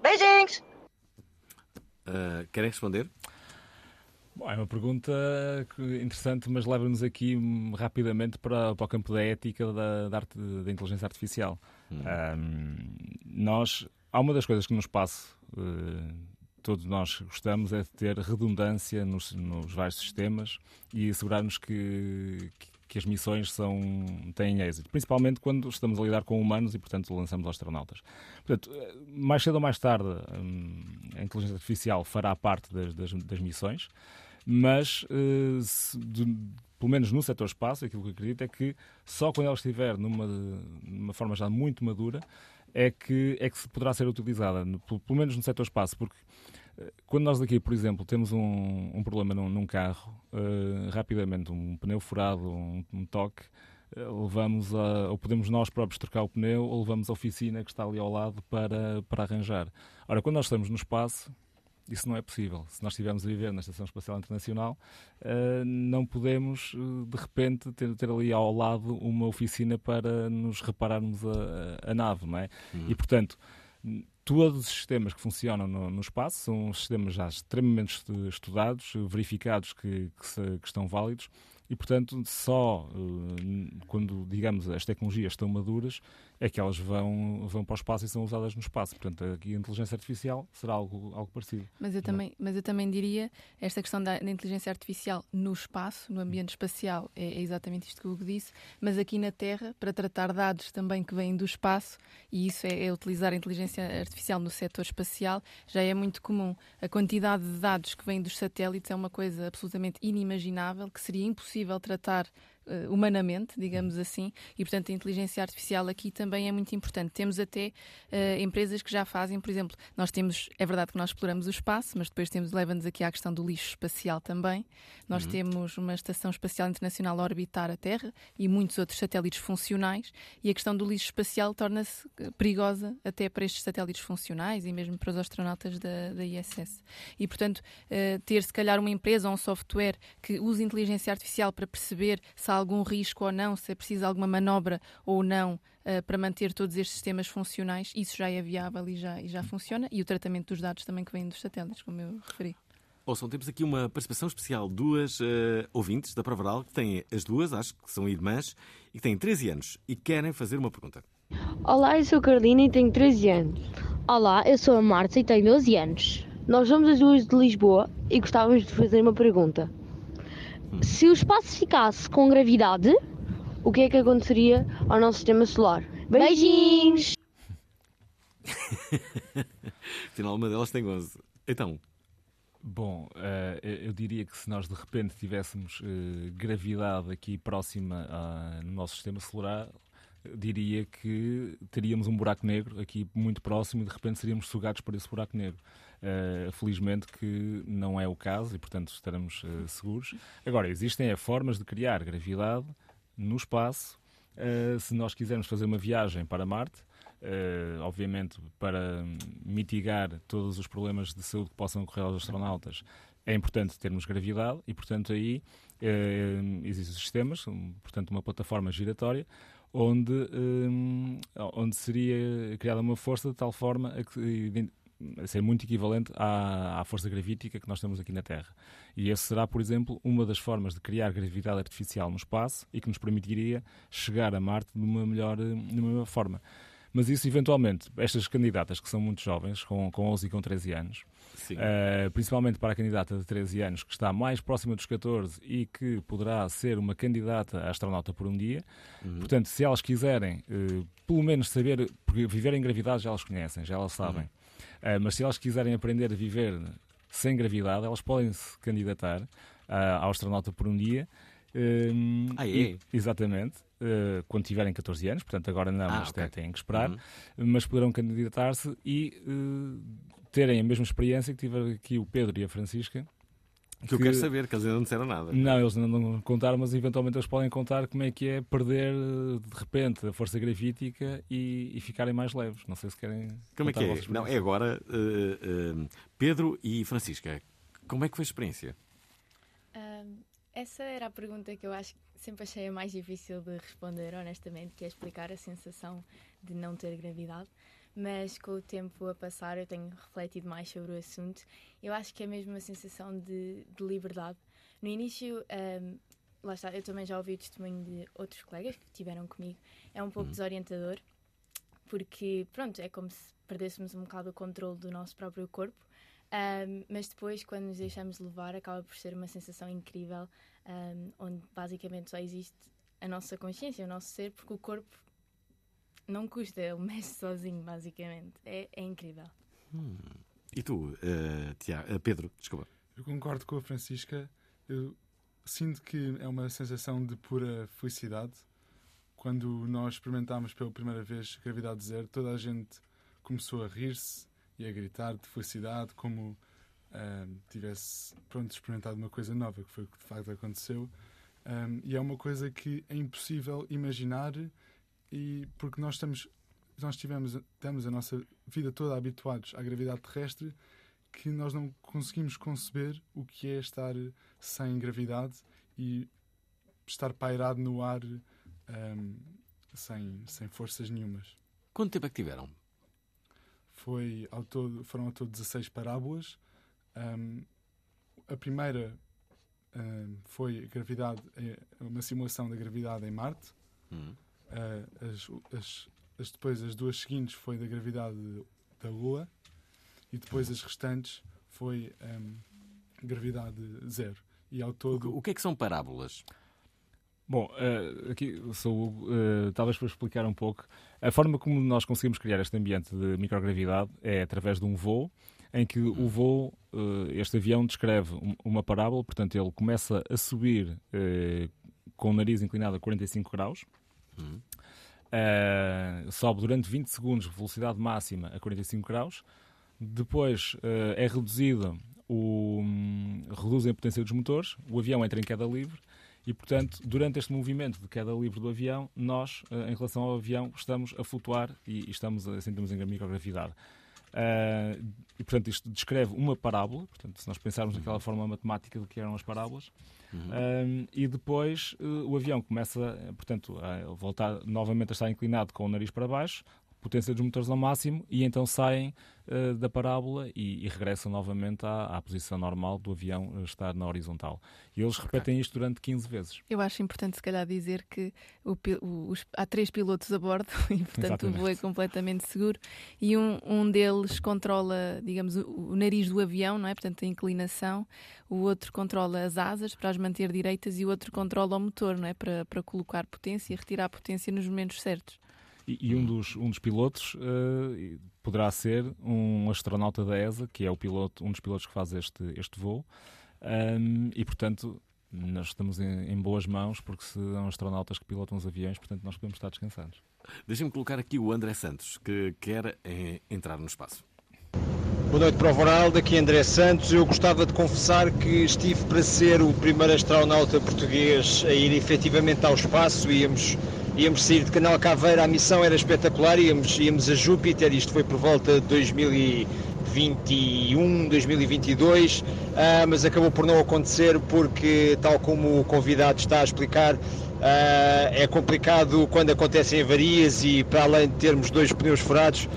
Beijinhos! Uh, querem responder? Bom, é uma pergunta interessante, mas leva-nos aqui rapidamente para, para, o campo da ética da, da, arte, da inteligência artificial. Hum. Um, nós, há uma das coisas que nos passa uh, todos nós gostamos é de ter redundância nos, nos vários sistemas e assegurarmos que, que, as missões são, têm êxito, principalmente quando estamos a lidar com humanos e, portanto, lançamos astronautas. Portanto, mais cedo ou mais tarde, hum, a inteligência artificial fará parte das, das, das missões, mas, eh, se, de, pelo menos no setor espaço, aquilo que eu acredito é que só quando ela estiver numa, numa forma já muito madura é que, é que se poderá ser utilizada, pelo menos no setor espaço, porque eh, quando nós aqui, por exemplo, temos um, um problema num, num carro, uh, rapidamente, um pneu furado, um, um toque, uh, levamos a, ou podemos nós próprios trocar o pneu, ou levamos a oficina que está ali ao lado para, para arranjar. Ora, quando nós estamos no espaço, isso não é possível. Se nós estivermos a viver na Estação Espacial Internacional, uh, não podemos, de repente, ter, ter, ali ao lado uma oficina para nos repararmos a, a nave, não é? Uhum. E, portanto, todos os sistemas que funcionam no, no, espaço são sistemas já extremamente estudados, verificados que, que, se, que estão válidos e, portanto, só uh, quando, digamos, as tecnologias estão maduras é que elas vão, vão para o espaço e são usadas no espaço. Portanto, aqui a inteligência artificial será algo, algo parecido. Mas eu, também, mas eu também diria, esta questão da, da inteligência artificial no espaço, no ambiente espacial, é, é, exatamente isto que o Hugo disse, mas aqui na Terra, para tratar dados também que vêm do espaço, e isso é, é utilizar a inteligência artificial no setor espacial, já é muito comum. A quantidade de dados que vêm dos satélites é uma coisa absolutamente inimaginável, que seria impossível tratar uh, humanamente, digamos assim, e portanto a inteligência artificial aqui também é muito importante. Temos até uh, empresas que já fazem, por exemplo, nós temos, é verdade que nós exploramos o espaço, mas depois temos, leva-nos aqui à questão do lixo espacial também. Nós uhum. temos uma estação espacial internacional a orbitar a Terra e muitos outros satélites funcionais, e a questão do lixo espacial torna-se eh, perigosa até para estes satélites funcionais e mesmo para os astronautas da, da ISS. E portanto, uh, ter se calhar uma empresa ou um software que use inteligência artificial para perceber se há algum risco ou não, se é preciso alguma manobra ou não uh, para manter todos estes sistemas funcionais, isso já é viável e já, e já funciona. E o tratamento dos dados também que vêm dos satélites, como eu referi. Ouçam, temos aqui uma participação especial. Duas uh, ouvintes da Provaral, que têm as duas, acho que são irmãs, e que têm 13 anos e querem fazer uma pergunta. Olá, eu sou a Carolina e tenho 13 anos. Olá, eu sou a Marta e tenho 12 anos. Nós somos as duas de Lisboa e gostávamos de fazer uma pergunta. Se o espaço ficasse com gravidade, o que é que aconteceria ao nosso sistema solar? Beijinhos! Afinal, uma delas tem 11. Então. Bom, uh, eu diria que se nós de repente tivéssemos uh, gravidade aqui próxima uh, no nosso sistema solar, diria que teríamos um buraco negro aqui muito próximo e de repente seríamos sugados por esse buraco negro. Uh, felizmente que não é o caso e, portanto, estaremos uh, seguros. Agora, existem é, formas de criar gravidade no espaço. Uh, se nós quisermos fazer uma viagem para Marte, obviamente para mitigar todos os problemas de saúde que possam ocorrer aos astronautas, é importante termos gravidade e, portanto, aí existem sistemas, portanto, uma plataforma giratória onde, onde seria criada uma força de tal forma a que a ser muito equivalente à, à, força gravítica que nós temos aqui na Terra. E esse será, por exemplo, uma das formas de criar gravidade artificial no espaço e que nos permitiria chegar a Marte de uma melhor, de uma melhor forma. Mas isso, eventualmente, estas candidatas que são muito jovens, com, com 11 e com 13 anos, uh, principalmente para a candidata de 13 anos, que está mais próxima dos 14 e que poderá ser uma candidata a astronauta por um dia, uhum. portanto, se elas quiserem, uh, pelo menos saber, porque viver em gravidade já elas conhecem, já elas sabem. Uhum Uh, mas se elas quiserem aprender a viver sem gravidade, elas podem se candidatar ah, ao astronauta por um dia. Hum, Ah, é? e- exatamente. eh, quando tiverem 14 anos, portanto agora não, Ah, mas ok. têm que esperar, Uhum. mas poderão candidatar-se e eh, terem a mesma experiência que tiveram aqui o Pedro e a Francisca. Que eu quero saber, que eles ainda não disseram nada. Não, eles ainda não contaram, mas eventualmente eles podem contar como é que é perder eh, de repente a força gravítica e, e ficarem mais leves. Não sei se querem. Como é que é? Não, é agora eh, eh, Pedro e Francisca. Como é que foi a experiência? Essa era a pergunta que eu acho que sempre achei a mais difícil de responder, honestamente, que é explicar a sensação de não ter gravidade. Mas com o tempo a passar, eu tenho refletido mais sobre o assunto. Eu acho que é mesmo uma sensação de, de liberdade. No início, ahm, lá está, eu também já ouvi o testemunho de outros colegas que tiveram comigo. É um pouco desorientador, porque, pronto, é como se perdêssemos um bocado o controle do nosso próprio corpo. Um, mas depois, quando nos deixamos levar, acaba por ser uma sensação incrível, um, onde basicamente só existe a nossa consciência, o nosso ser, porque o corpo não custa, ele mexe sozinho, basicamente. É, é incrível. Hum. E tu, eh, Tiago, eh, Pedro, desculpa. Eu concordo com a Francisca. Eu sinto que é uma sensação de pura felicidade. Quando nós experimentámos pela primeira vez gravidade zero, toda a gente começou a rir-se e a gritar de felicidade, como ah, tivesse pronto experimentado uma coisa nova, que foi o que de facto aconteceu. Um, e é uma coisa que é impossível imaginar, e porque nós estamos, nós tivemos, temos a nossa vida toda habituados à gravidade terrestre, que nós não conseguimos conceber o que é estar sem gravidade e estar pairado no ar um, sem, sem forças nenhumas. Quanto tempo é que tiveram? Foi ao todo, foram ao todo 16 parábolas. Um, a primeira um, foi gravidade, é uma simulação da gravidade em Marte. Hum. Uh, as, as, as- depois, as duas seguintes foi da gravidade da Lua. E depois as restantes foi um, gravidade zero. E ao todo. O que é que são parábolas? Bom, eh, aqui sou o Hugo, eh, talvez para explicar um pouco. A forma como nós conseguimos criar este ambiente de microgravidade é através de um voo, em que o voo, eh, este avião descreve um- uma parábola, portanto ele começa a subir eh, com o nariz inclinado a 45 graus, eh, sobe durante 20 segundos, velocidade máxima a 45 graus, depois eh, é reduzido o, hum, reduzem a potência dos motores, o avião entra em queda livre e, portanto, durante este movimento de queda livre do avião, nós, eh, em relação ao avião, estamos a flutuar e, estamos a sentimos em microgravidade. E, portanto, isto descreve uma parábola, portanto, se nós pensarmos naquela forma matemática do que eram as parábolas, ah, e depois eh, o avião começa, eh, portanto, a voltar novamente a estar inclinado com o nariz para baixo, potência dos motores ao máximo, e então saem eh, da parábola e, e regressam novamente à, à posição normal do avião eh, estar na horizontal. E eles repetem isto durante 15 vezes. Eu acho importante, se calhar, dizer que o os- há três pilotos a bordo e, portanto, o voo é Exatamente. completamente seguro. E um, um deles controla, digamos, o, o nariz do avião, não é? Portanto, a inclinação. O outro controla as asas para as manter direitas e o outro controla o motor, não é? Para, para colocar potência e retirar a potência nos momentos certos. E, e um, dos, um dos pilotos eh, poderá ser um astronauta da ESA, que é o piloto, um dos pilotos que faz este, este voo. Ahm, e, portanto, nós estamos em, em boas mãos, porque são astronautas que pilotam os aviões, portanto, nós podemos estar descansados. Deixem-me colocar aqui o André Santos, que quer eh, entrar no espaço. Boa noite para o Voral, daqui André Santos. Eu gostava de confessar que estive para ser o primeiro astronauta português a ir efetivamente ao espaço. Íamos, íamos sair de Canal Caveira, a missão era espetacular, íamos, íamos a Júpiter, isto foi por volta de 2021, 2022, ah, mas acabou por não acontecer porque, tal como o convidado está a explicar, ah, é complicado quando acontecem avarias e para além de termos dois pneus furados,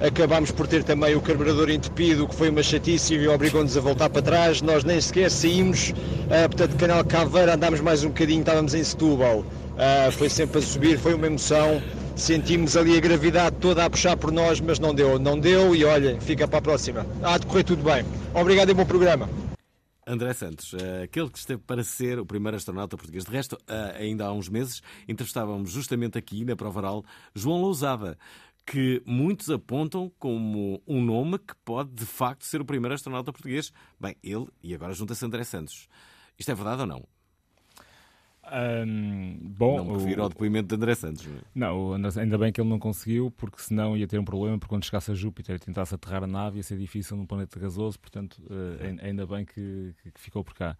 acabámos por ter também o carburador entupido, que foi uma chatice e obrigou-nos a voltar para trás. Nós nem sequer saímos, ah, portanto, Canal Caveira, andámos mais um bocadinho, estávamos em Setúbal. Ah, foi sempre a subir, foi uma emoção. Sentimos ali a gravidade toda a puxar por nós, mas não deu, não deu e olha, fica para a próxima. Há de correr tudo bem. Obrigado e bom programa. André Santos, eh, aquele que esteve para ser o primeiro astronauta português. De resto, eh, ainda há uns meses, entrevistávamos justamente aqui na Provaral João Lousada, que muitos apontam como um nome que pode de facto ser o primeiro astronauta português. Bem, ele e agora junta-se André Santos. Isto é verdade ou não? Um, bom, não me refiro ao depoimento de André Santos. Não, não ainda bem que ele não conseguiu, porque senão ia ter um problema, porque quando chegasse a Júpiter e tentasse aterrar a nave ia ser difícil num planeta gasoso, portanto, uh, ainda bem que, que, ficou por cá.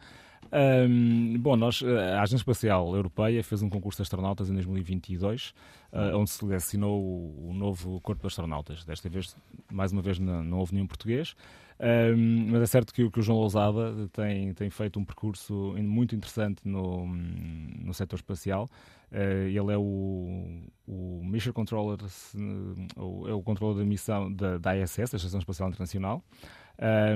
Um, bom, nós, a Agência Espacial Europeia fez um concurso de astronautas em 2022, uh, onde se selecionou o, o, novo corpo de astronautas. Desta vez, mais uma vez, não, não houve nenhum português. Um, mas é certo que, que, o João Lousada tem, tem feito um percurso muito interessante no, no setor espacial. Uh, ele é o, o Mission Controller, uh, é o controller da missão da, da ISS, da Estação Espacial Internacional.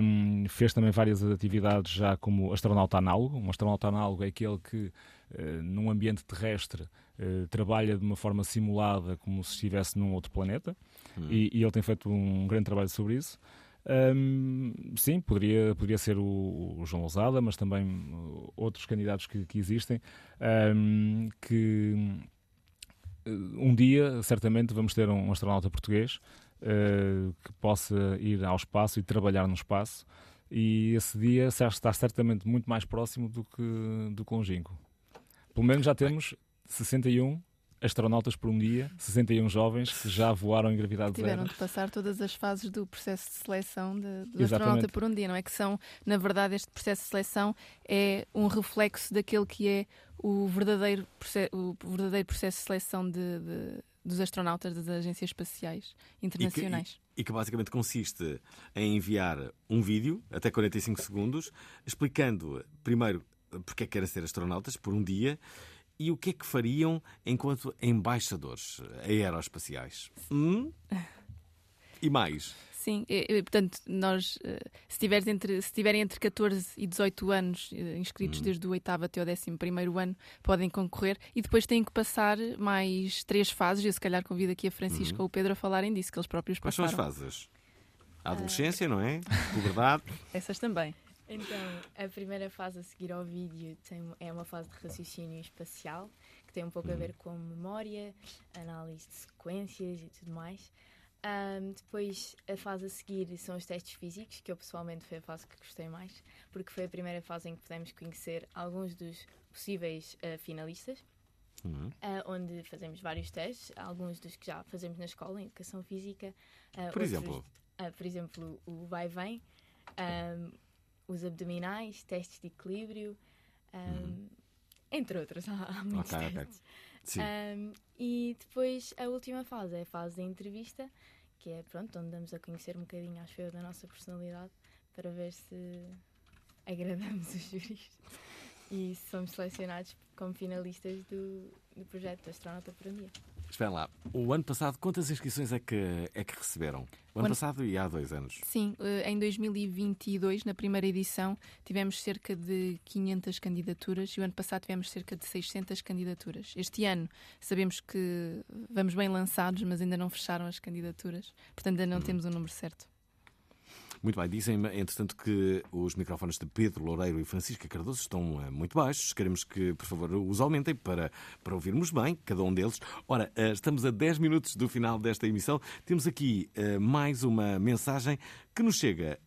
Um, fez também várias atividades já como astronauta análogo. Um astronauta análogo é aquele que, uh, num ambiente terrestre, uh, trabalha de uma forma simulada como se estivesse num outro planeta. Hum. E, e, ele tem feito um grande trabalho sobre isso. Um, sim, poderia, poderia ser o, o, João Lousada, mas também uh, outros candidatos que, que existem, um, que uh, um dia certamente vamos ter um astronauta português uh, que possa ir ao espaço e trabalhar no espaço, e esse dia está certamente muito mais próximo do que, do que longínquo. Pelo menos já temos 61 astronautas por um dia, 61 jovens que já voaram em gravidade Tiveram zero. de passar todas as fases do processo de seleção de, do astronauta por um dia, não é? Que são, na verdade, este processo de seleção é um reflexo daquele que é o verdadeiro, processo, o verdadeiro processo de seleção de, de, dos astronautas das agências espaciais internacionais. E que, e, e que basicamente consiste em enviar um vídeo, até 45 segundos, explicando primeiro porque é que querem ser astronautas por um dia e o que é que fariam enquanto embaixadores aeroespaciais? Hum? E mais? Sim, e, portanto, nós, eh, se, tiveres entre, se tiverem entre 14 e 18 anos eh, inscritos hum. desde o 8 até o 11 ano, podem concorrer e depois têm que passar mais três fases. Eu, se calhar, convido aqui a Francisca hum. ou o Pedro a falarem disso, que eles próprios Quais passaram. Quais são as fases? A adolescência, uh... não é? Puberdade. Essas também. Então, a primeira fase a seguir ao vídeo tem, é uma fase de raciocínio espacial, que tem um pouco a ver com memória, análise de sequências e tudo mais. Um, depois, a fase a seguir são os testes físicos, que eu pessoalmente foi a fase que gostei mais, porque foi a primeira fase em que pudemos conhecer alguns dos possíveis uh, finalistas. Uhum. Uh, onde fazemos vários testes, alguns dos que já fazemos na escola, em educação física. Uh, por outros, exemplo? por exemplo, o vai-vem. Um, os abdominais, testes de equilíbrio, um, hum. entre outros. Há, há muitos okay, testes. Okay. Um, e depois a última fase é a fase da entrevista, que é pronto, onde damos a conhecer um bocadinho, acho eu, da nossa personalidade para ver se agradamos os juristas e somos selecionados como finalistas do, do projeto Astronauta por um Dia. Espera lá, o ano passado quantas inscrições é que, é que receberam? O, o ano, passado e há dois anos? Sim, eh, em 2022, na primeira edição, tivemos cerca de 500 candidaturas e o ano passado tivemos cerca de 600 candidaturas. Este ano sabemos que vamos bem lançados, mas ainda não fecharam as candidaturas, portanto ainda não hum. temos o número certo. Muito bem, dizem entretanto que os microfones de Pedro Loureiro e Francisca Cardoso estão uh, muito baixos. Queremos que, por favor, os aumentem para, para ouvirmos bem, cada um deles. Ora, uh, estamos a 10 minutos do final desta emissão. Temos aqui uh, mais uma mensagem que nos chega,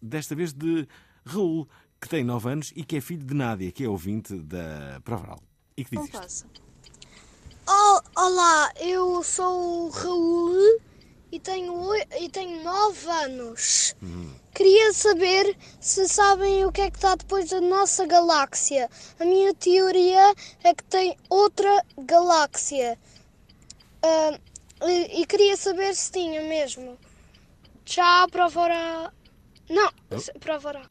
desta vez de Raul, que tem 9 anos e que é filho de Nádia, que é ouvinte da Provaral. E que diz isto? Oh, olá, eu sou o Raul e tenho, e tenho 9 anos. Hum. Queria saber se sabem o que é que está depois da nossa galáxia. A minha teoria é que tem outra galáxia. Uh, e, e, queria saber se tinha mesmo. Já provará. Não, oh. provará.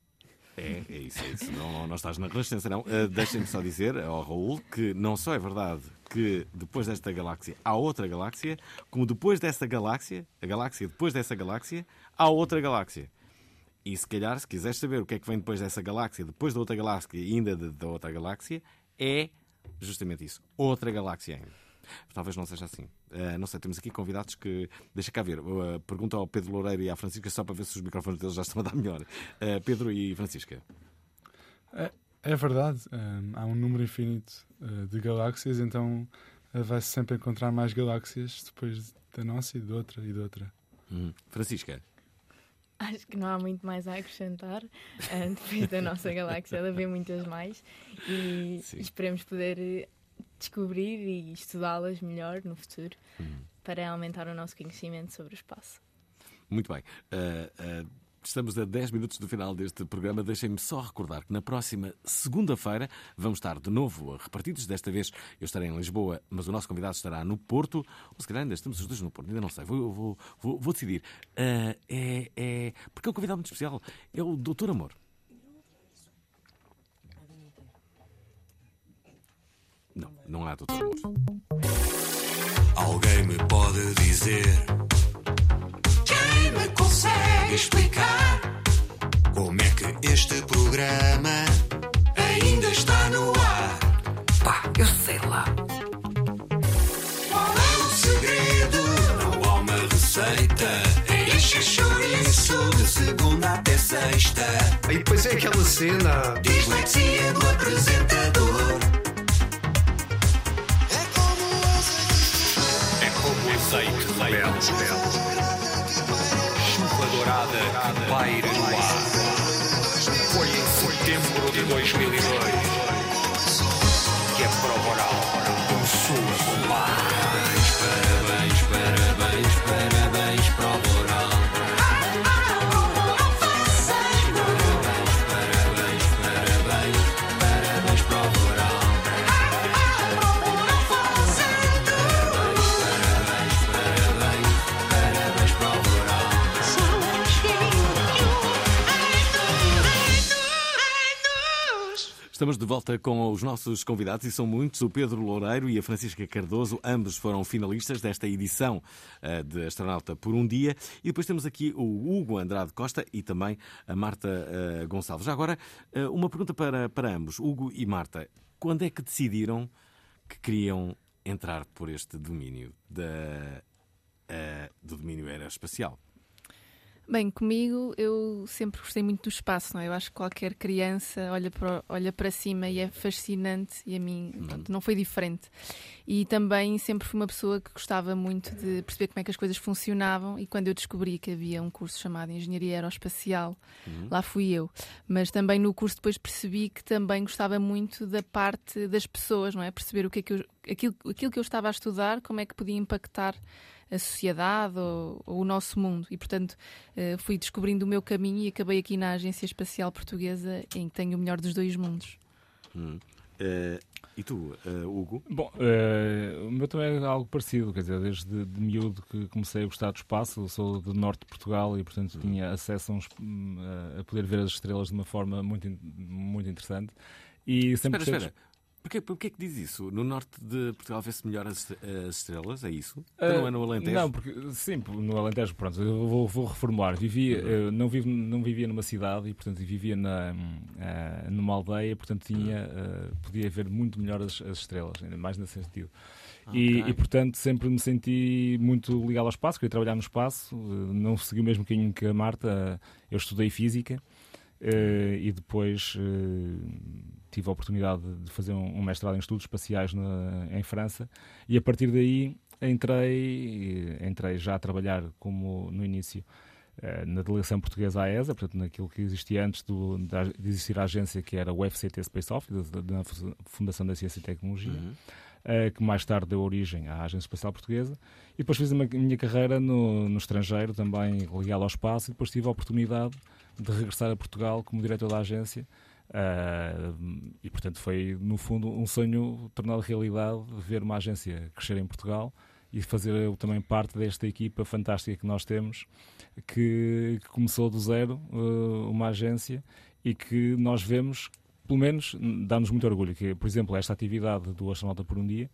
É, é isso, é isso. Não, não estás na resistência, não. Uh, Deixem-me só dizer ao Raul que não só é verdade que depois desta galáxia há outra galáxia, como depois dessa galáxia, a galáxia depois dessa galáxia, há outra galáxia. E se calhar, se quiseres saber o que é que vem depois dessa galáxia, depois da outra galáxia e ainda da outra galáxia, é justamente isso. Outra galáxia ainda. Talvez não seja assim. Uh, não sei, temos aqui convidados que. Deixa cá ver. Uh, pergunta ao Pedro Loureiro e à Francisca só para ver se os microfones deles já estão a dar melhor. Uh, Pedro e Francisca. É, verdade. há um número infinito de galáxias, então uh, vai-se sempre encontrar mais galáxias depois da nossa e de outra e de outra. Hum. Francisca? Acho que não há muito mais a acrescentar. eh, depois da nossa galáxia, deve haver muitas mais. E Sim. esperemos poder descobrir e estudá-las melhor no futuro para aumentar o nosso conhecimento sobre o espaço. Muito bem. Uh, uh, estamos a 10 minutos do final deste programa. Deixem-me só recordar que na próxima segunda-feira vamos estar de novo repartidos. Desta vez eu estarei em Lisboa, mas o nosso convidado estará no Porto. Ou se calhar ainda estamos os dois no Porto, ainda não sei. Vou, vou, vou, vou decidir. Uh, é, é, porque é um convidado muito especial. É o Doutor Amor. Não, não há Doutor Amor. Alguém me pode dizer me consegue explicar Como é que este programa Ainda está no ar? Pá, eu sei lá. Qual é o segredo? Não há uma receita. Enche chouriço de segunda até sexta. E depois é aquela cena. Dislexia do apresentador. É como o azeite rebelde Chuva dourada que paira no ar. Foi em setembro de 2002 Que é prova oral Estamos de volta com os nossos convidados e são muitos, o Pedro Loureiro e a Francisca Cardoso, ambos foram finalistas desta edição eh, de Astronauta por um Dia. E depois temos aqui o Hugo Andrade Costa e também a Marta eh, Gonçalves. Já agora, eh, uma pergunta para, para ambos, Hugo e Marta. Quando é que decidiram que queriam entrar por este domínio da, do domínio aeroespacial? Bem, comigo eu sempre gostei muito do espaço, não é? Eu acho que qualquer criança olha para, olha para cima e é fascinante e a mim pronto, não foi diferente. E também sempre fui uma pessoa que gostava muito de perceber como é que as coisas funcionavam e quando eu descobri que havia um curso chamado Engenharia Aeroespacial, Uhum. lá fui eu. Mas também no curso depois percebi que também gostava muito da parte das pessoas, não é? Perceber o que é que eu, aquilo, aquilo que eu estava a estudar, como é que podia impactar a sociedade ou, ou o nosso mundo. E, portanto, eh, fui descobrindo o meu caminho e acabei aqui na Agência Espacial Portuguesa, em que tenho o melhor dos dois mundos. Hum. Eh, e tu, eh, Hugo? Bom, eh, o meu também é algo parecido, quer dizer, desde de miúdo que comecei a gostar do espaço, eu sou do norte de Portugal e, portanto, tinha acesso a, uns- hum, a- poder ver as estrelas de uma forma muito, muito interessante. E sempre espera. Porquê, porquê que diz isso? No norte de Portugal vê-se melhor as, as estrelas? É isso? Ah, Então não é no Alentejo? Não, porque sim, no Alentejo, pronto, eu vou, vou reformular. Vivia, Uhum. eu não, vivo, não vivia numa cidade e, portanto, vivia na, ah, numa aldeia, portanto, tinha, Uhum. ah, podia ver muito melhor as, as estrelas, ainda mais nesse sentido. E, Ok. e, portanto, sempre me senti muito ligado ao espaço, queria trabalhar no espaço, eh, não segui o mesmo caminho que a Marta, eu estudei física. eh, e depois eh, tive a oportunidade de fazer um, um mestrado em estudos espaciais na- em França e a partir daí entrei, entrei já a trabalhar como no início eh, na delegação portuguesa à ESA, portanto naquilo que existia antes do, de existir a agência que era o FCT Space Office, da, da Fundação da Ciência e Tecnologia, eh, que mais tarde deu origem à Agência Espacial Portuguesa. E depois fiz a minha carreira no, no estrangeiro, também ligado ao espaço, e depois tive a oportunidade de regressar a Portugal como diretor da agência. Ah, e portanto foi no fundo um sonho tornado realidade ver uma agência crescer em Portugal e fazer eu também parte desta equipa fantástica que nós temos que, que começou do zero eh, uma agência e que nós vemos pelo menos dá-nos muito orgulho que por exemplo esta atividade do astronauta por um dia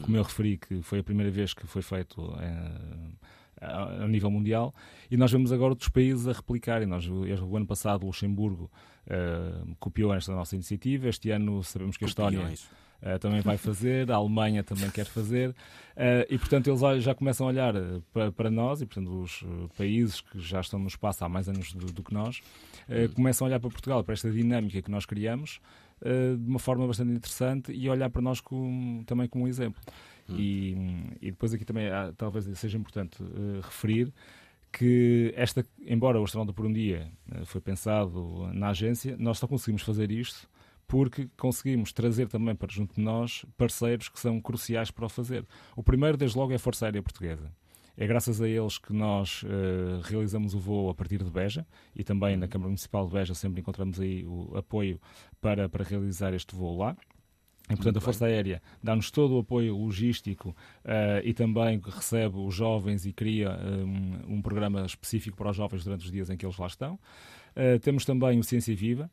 como eu referi que foi a primeira vez que foi feito eh, a, a nível mundial e nós vemos agora outros países a replicarem. Nós, o, ano passado, Luxemburgo eh, copiou esta nossa iniciativa. Este ano sabemos que a Estónia eh, também vai fazer, a Alemanha também quer fazer eh, e, portanto, eles já começam a olhar para, para nós e, portanto, os países que já estão no espaço há mais anos do, do que nós eh, começam a olhar para Portugal, para esta dinâmica que nós criamos de uma forma bastante interessante e olhar para nós como- também como um exemplo. E, e depois aqui também há, talvez seja importante uh, referir que esta, embora o astronauta por um dia uh, foi pensado na agência, nós só conseguimos fazer isto porque conseguimos trazer também para junto de nós parceiros que são cruciais para o fazer. O primeiro, desde logo, é a Força Aérea Portuguesa. É graças a eles que nós uh, realizamos o voo a partir de Beja e também na Câmara Municipal de Beja sempre encontramos aí o apoio para, para realizar este voo lá. E, portanto, a Força Aérea dá-nos todo o apoio logístico uh, e também recebe os jovens e cria um, um, programa específico para os jovens durante os dias em que eles lá estão. Uh, temos também o Ciência Viva.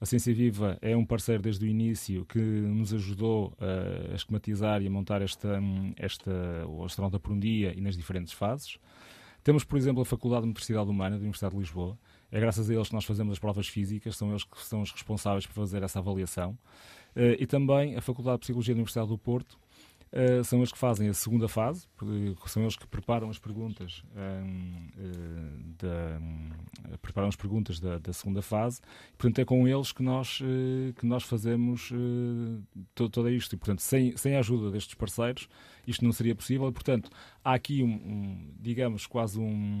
A Ciência Viva é um parceiro desde o início que nos ajudou uh, a esquematizar e a montar esta, esta, o astronauta por um dia e nas diferentes fases. Temos, por exemplo, a Faculdade de Universidade Humana da Universidade de Lisboa. É graças a eles que nós fazemos as provas físicas, são eles que são os responsáveis por fazer essa avaliação. Uh, e também a Faculdade de Psicologia da Universidade do Porto, Uh, são eles que fazem a segunda fase, são eles que preparam as perguntas, um, uh, da, um, preparam as perguntas da, da, segunda fase. Portanto, é com eles que nós, uh, que nós fazemos todo, todo isto. E, portanto, sem, sem a ajuda destes parceiros, isto não seria possível. E, portanto, há aqui, um, um digamos, quase um,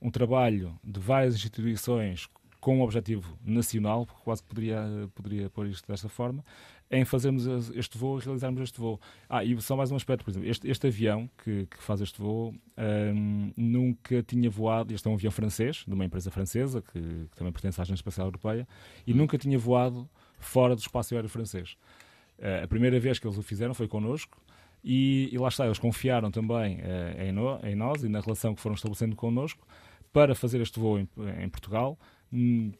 um trabalho de várias instituições com um objetivo nacional, quase poderia, poderia pôr isto desta forma, em fazermos este voo e realizarmos este voo. Ah, e só mais um aspecto, por exemplo, este, este avião que, que, faz este voo um, nunca tinha voado, este é um avião francês, de uma empresa francesa, que, que também pertence à Agência Espacial Europeia, e nunca tinha voado fora do espaço aéreo francês. Uh, a primeira vez que eles o fizeram foi connosco, e, e lá está, eles confiaram também uh, em, no, em, nós e na relação que foram estabelecendo connosco para fazer este voo em, em Portugal,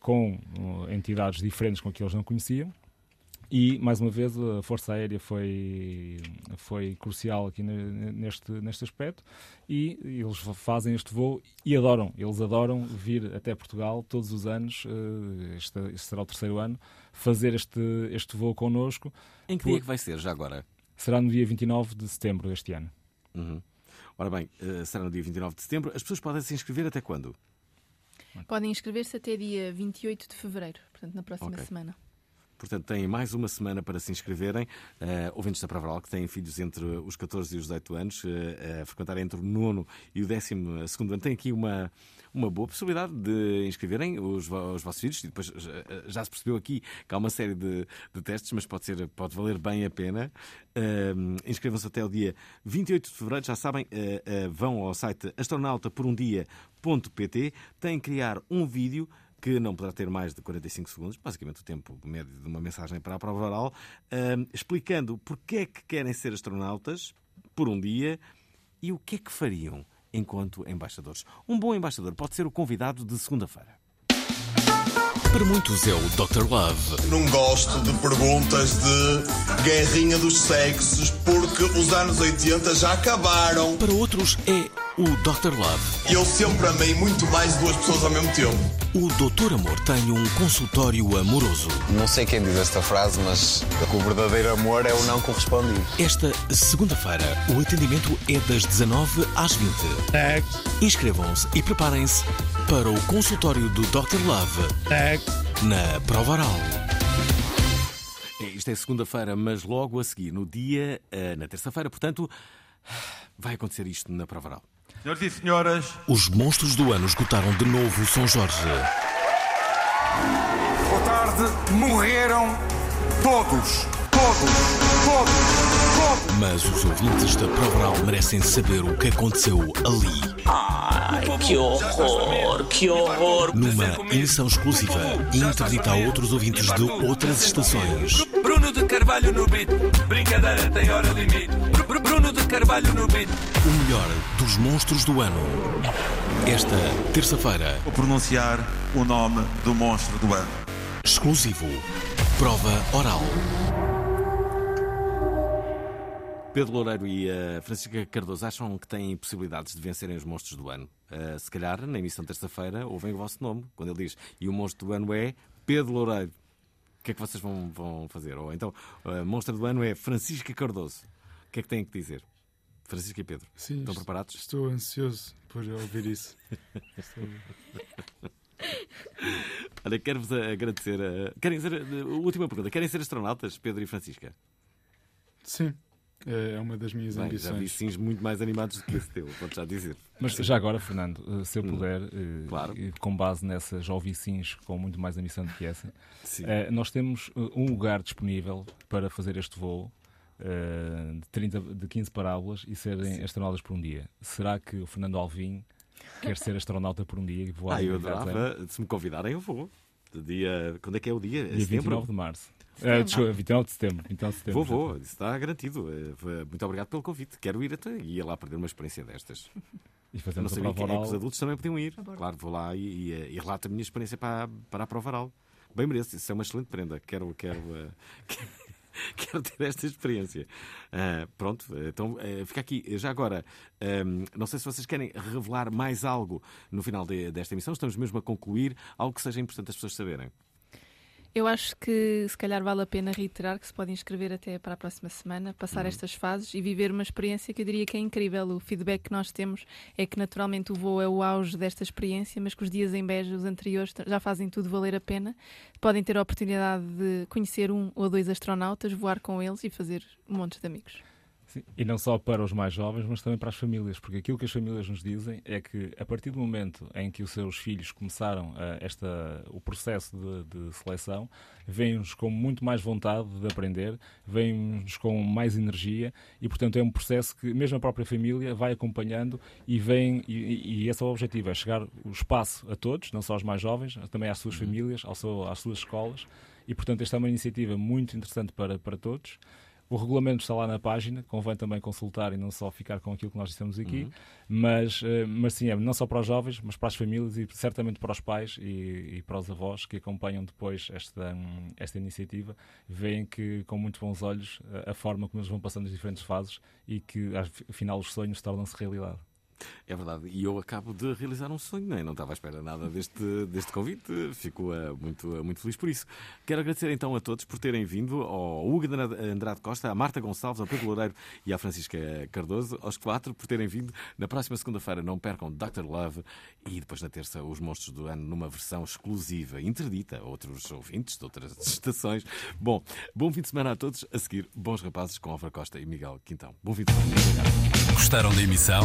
com uh, entidades diferentes com que eles não conheciam, e, mais uma vez, a Força Aérea foi, foi crucial aqui neste, neste aspecto e eles fazem este voo e adoram, eles adoram vir até Portugal todos os anos, eh, este, este será o terceiro ano, fazer este, este voo connosco. Em que dia é que vai ser, já agora? Será no dia 29 de setembro deste ano. Uhum. Ora bem, eh, será no dia 29 de setembro. As pessoas podem se inscrever até quando? Podem inscrever-se até dia 28 de fevereiro, portanto, na próxima okay. semana. Portanto, têm mais uma semana para se inscreverem. Uh, ouvintes da Provaral que têm filhos entre os 14 e os 18 anos, uh, a frequentar entre o nono e o décimo segundo ano, têm aqui uma, uma boa possibilidade de inscreverem os, os vossos filhos. E depois já se percebeu aqui que há uma série de, de testes, mas pode, ser, pode valer bem a pena. Uh, Inscrevam-se até o dia 28 de fevereiro. Já sabem, uh, vão ao site Têm que criar um vídeo que não poderá ter mais de 45 segundos, basicamente o tempo médio de uma mensagem para a prova oral, uh, explicando porque é que querem ser astronautas por um dia e o que é que fariam enquanto embaixadores. Um bom embaixador pode ser o convidado de segunda-feira. Para muitos é o Dr. Love. Não gosto de perguntas de guerrinha dos sexos porque os anos 80 já acabaram. Para outros é o Dr. Love. Eu sempre amei muito mais duas pessoas ao mesmo tempo. O Doutor Amor tem um consultório amoroso. Não sei quem diz esta frase, mas o verdadeiro amor é o não correspondido. Esta segunda-feira, o atendimento é das 19 às 20. É. Inscrevam-se e preparem-se para o consultório do Dr. Love. É. Na Prova Oral. É, isto é segunda-feira, mas logo a seguir, no dia, eh, na terça-feira, portanto, vai acontecer isto na Prova Oral. Senhoras e senhoras, Os monstros do ano escutaram de novo São Jorge. boa tarde. Morreram todos. Todos. Todos. Mas os ouvintes da Prova Oral merecem saber o que aconteceu ali. Ai, que horror, que horror. Numa emissão exclusiva, interdita a outros ouvintes de outras estações. Bruno de Carvalho no beat. Brincadeira tem hora limite. Br- Bruno de Carvalho no beat. O melhor dos monstros do ano. Esta terça-feira, Vou pronunciar o nome do monstro do ano. exclusivo. Prova Oral. Pedro Loureiro e a Francisca Cardoso acham que têm possibilidades de vencerem os monstros do ano? Uh, se calhar, na emissão de terça-feira, ouvem o vosso nome, quando ele diz e o monstro do ano é Pedro Loureiro. O que é que vocês vão, vão fazer? Ou então, a monstra do ano é Francisca Cardoso. O que é que têm que dizer? Francisca e Pedro, Sim, estão est- preparados? Estou ansioso por ouvir isso. Olha, quero-vos agradecer. a- Querem ser, última pergunta: querem ser astronautas, Pedro e Francisca? Sim. É, é uma das minhas Bem, ambições. Já vi sims muito mais animados do que esse teu, vou-te já dizer. Mas já agora, Fernando, eh, se eu Hum, puder, eh, claro. com base nessa, já ouvi sims com muito mais ambição do que essa, Sim. eh, nós temos um lugar disponível para fazer este voo eh, de, 30, de 15 parábolas e serem astronautas por um dia. Será que o Fernando Alvim quer ser astronauta por um dia e voar Ah, eu Zero? adorava, se me convidarem, eu vou. Dia, quando é que é o dia? É Dia setembro? 29 de março. Eh, desculpa, 29 de setembro. 29 de setembro Vou, vou, isso está garantido. Eh, Muito obrigado pelo convite. Quero ir até e ia lá perder uma experiência destas. E Eu fazemos não sabia que, é que oral. os adultos também podiam ir. Claro, vou lá e, e, eh, e relato a minha experiência para, a- para a prova oral. Bem merece, isso é uma excelente prenda. Quero, quero, eh, quero ter esta experiência. Ah, pronto, então eh, fica aqui. Já agora, ehm, não sei se vocês querem revelar mais algo no final de- desta emissão. Estamos mesmo a concluir algo que seja importante as pessoas saberem. Eu acho que se calhar vale a pena reiterar que se pode inscrever até para a próxima semana, passar Uhum. estas fases e viver uma experiência que eu diria que é incrível. O feedback que nós temos é que naturalmente o voo é o auge desta experiência, mas que os dias em Beja, os anteriores, já fazem tudo valer a pena. Podem ter a oportunidade de conhecer um ou dois astronautas, voar com eles e fazer um monte de amigos. Sim, E não só para os mais jovens, mas também para as famílias, porque aquilo que as famílias nos dizem é que a partir do momento em que os seus filhos começaram eh, esta, o processo de, de seleção, vêm-nos com muito mais vontade de aprender, vêm-nos com mais energia e, portanto, é um processo que mesmo a própria família vai acompanhando e vem, e, e esse é o objetivo, é chegar o espaço a todos, não só aos mais jovens, também às suas famílias, ao seu, às suas escolas, e, portanto, esta é uma iniciativa muito interessante para, para todos. O regulamento está lá na página, convém também consultar e não só ficar com aquilo que nós dissemos aqui, Uhum. mas, eh, mas sim, é não só para os jovens, mas para as famílias e certamente para os pais e, e para os avós que acompanham depois esta, esta iniciativa, veem que com muito bons olhos a forma como eles vão passando as diferentes fases e que afinal os sonhos tornam-se realidade. É verdade, e eu acabo de realizar um sonho, não, é? estava à espera nada deste, deste convite, fico eh, muito, eh, muito feliz por isso. Quero agradecer então a todos por terem vindo, ao Hugo de Andrade Costa, à Marta Gonçalves, ao Pedro Loureiro e à Francisca Cardoso, aos quatro por terem vindo. Na próxima segunda-feira não percam Dr. Love e depois na terça os Monstros do Ano numa versão exclusiva, interdita a outros ouvintes de outras estações. Bom, bom fim de semana a todos. A seguir, Bons Rapazes com Álvaro Costa e Miguel Quintão. Bom fim de semana. Gostaram da emissão?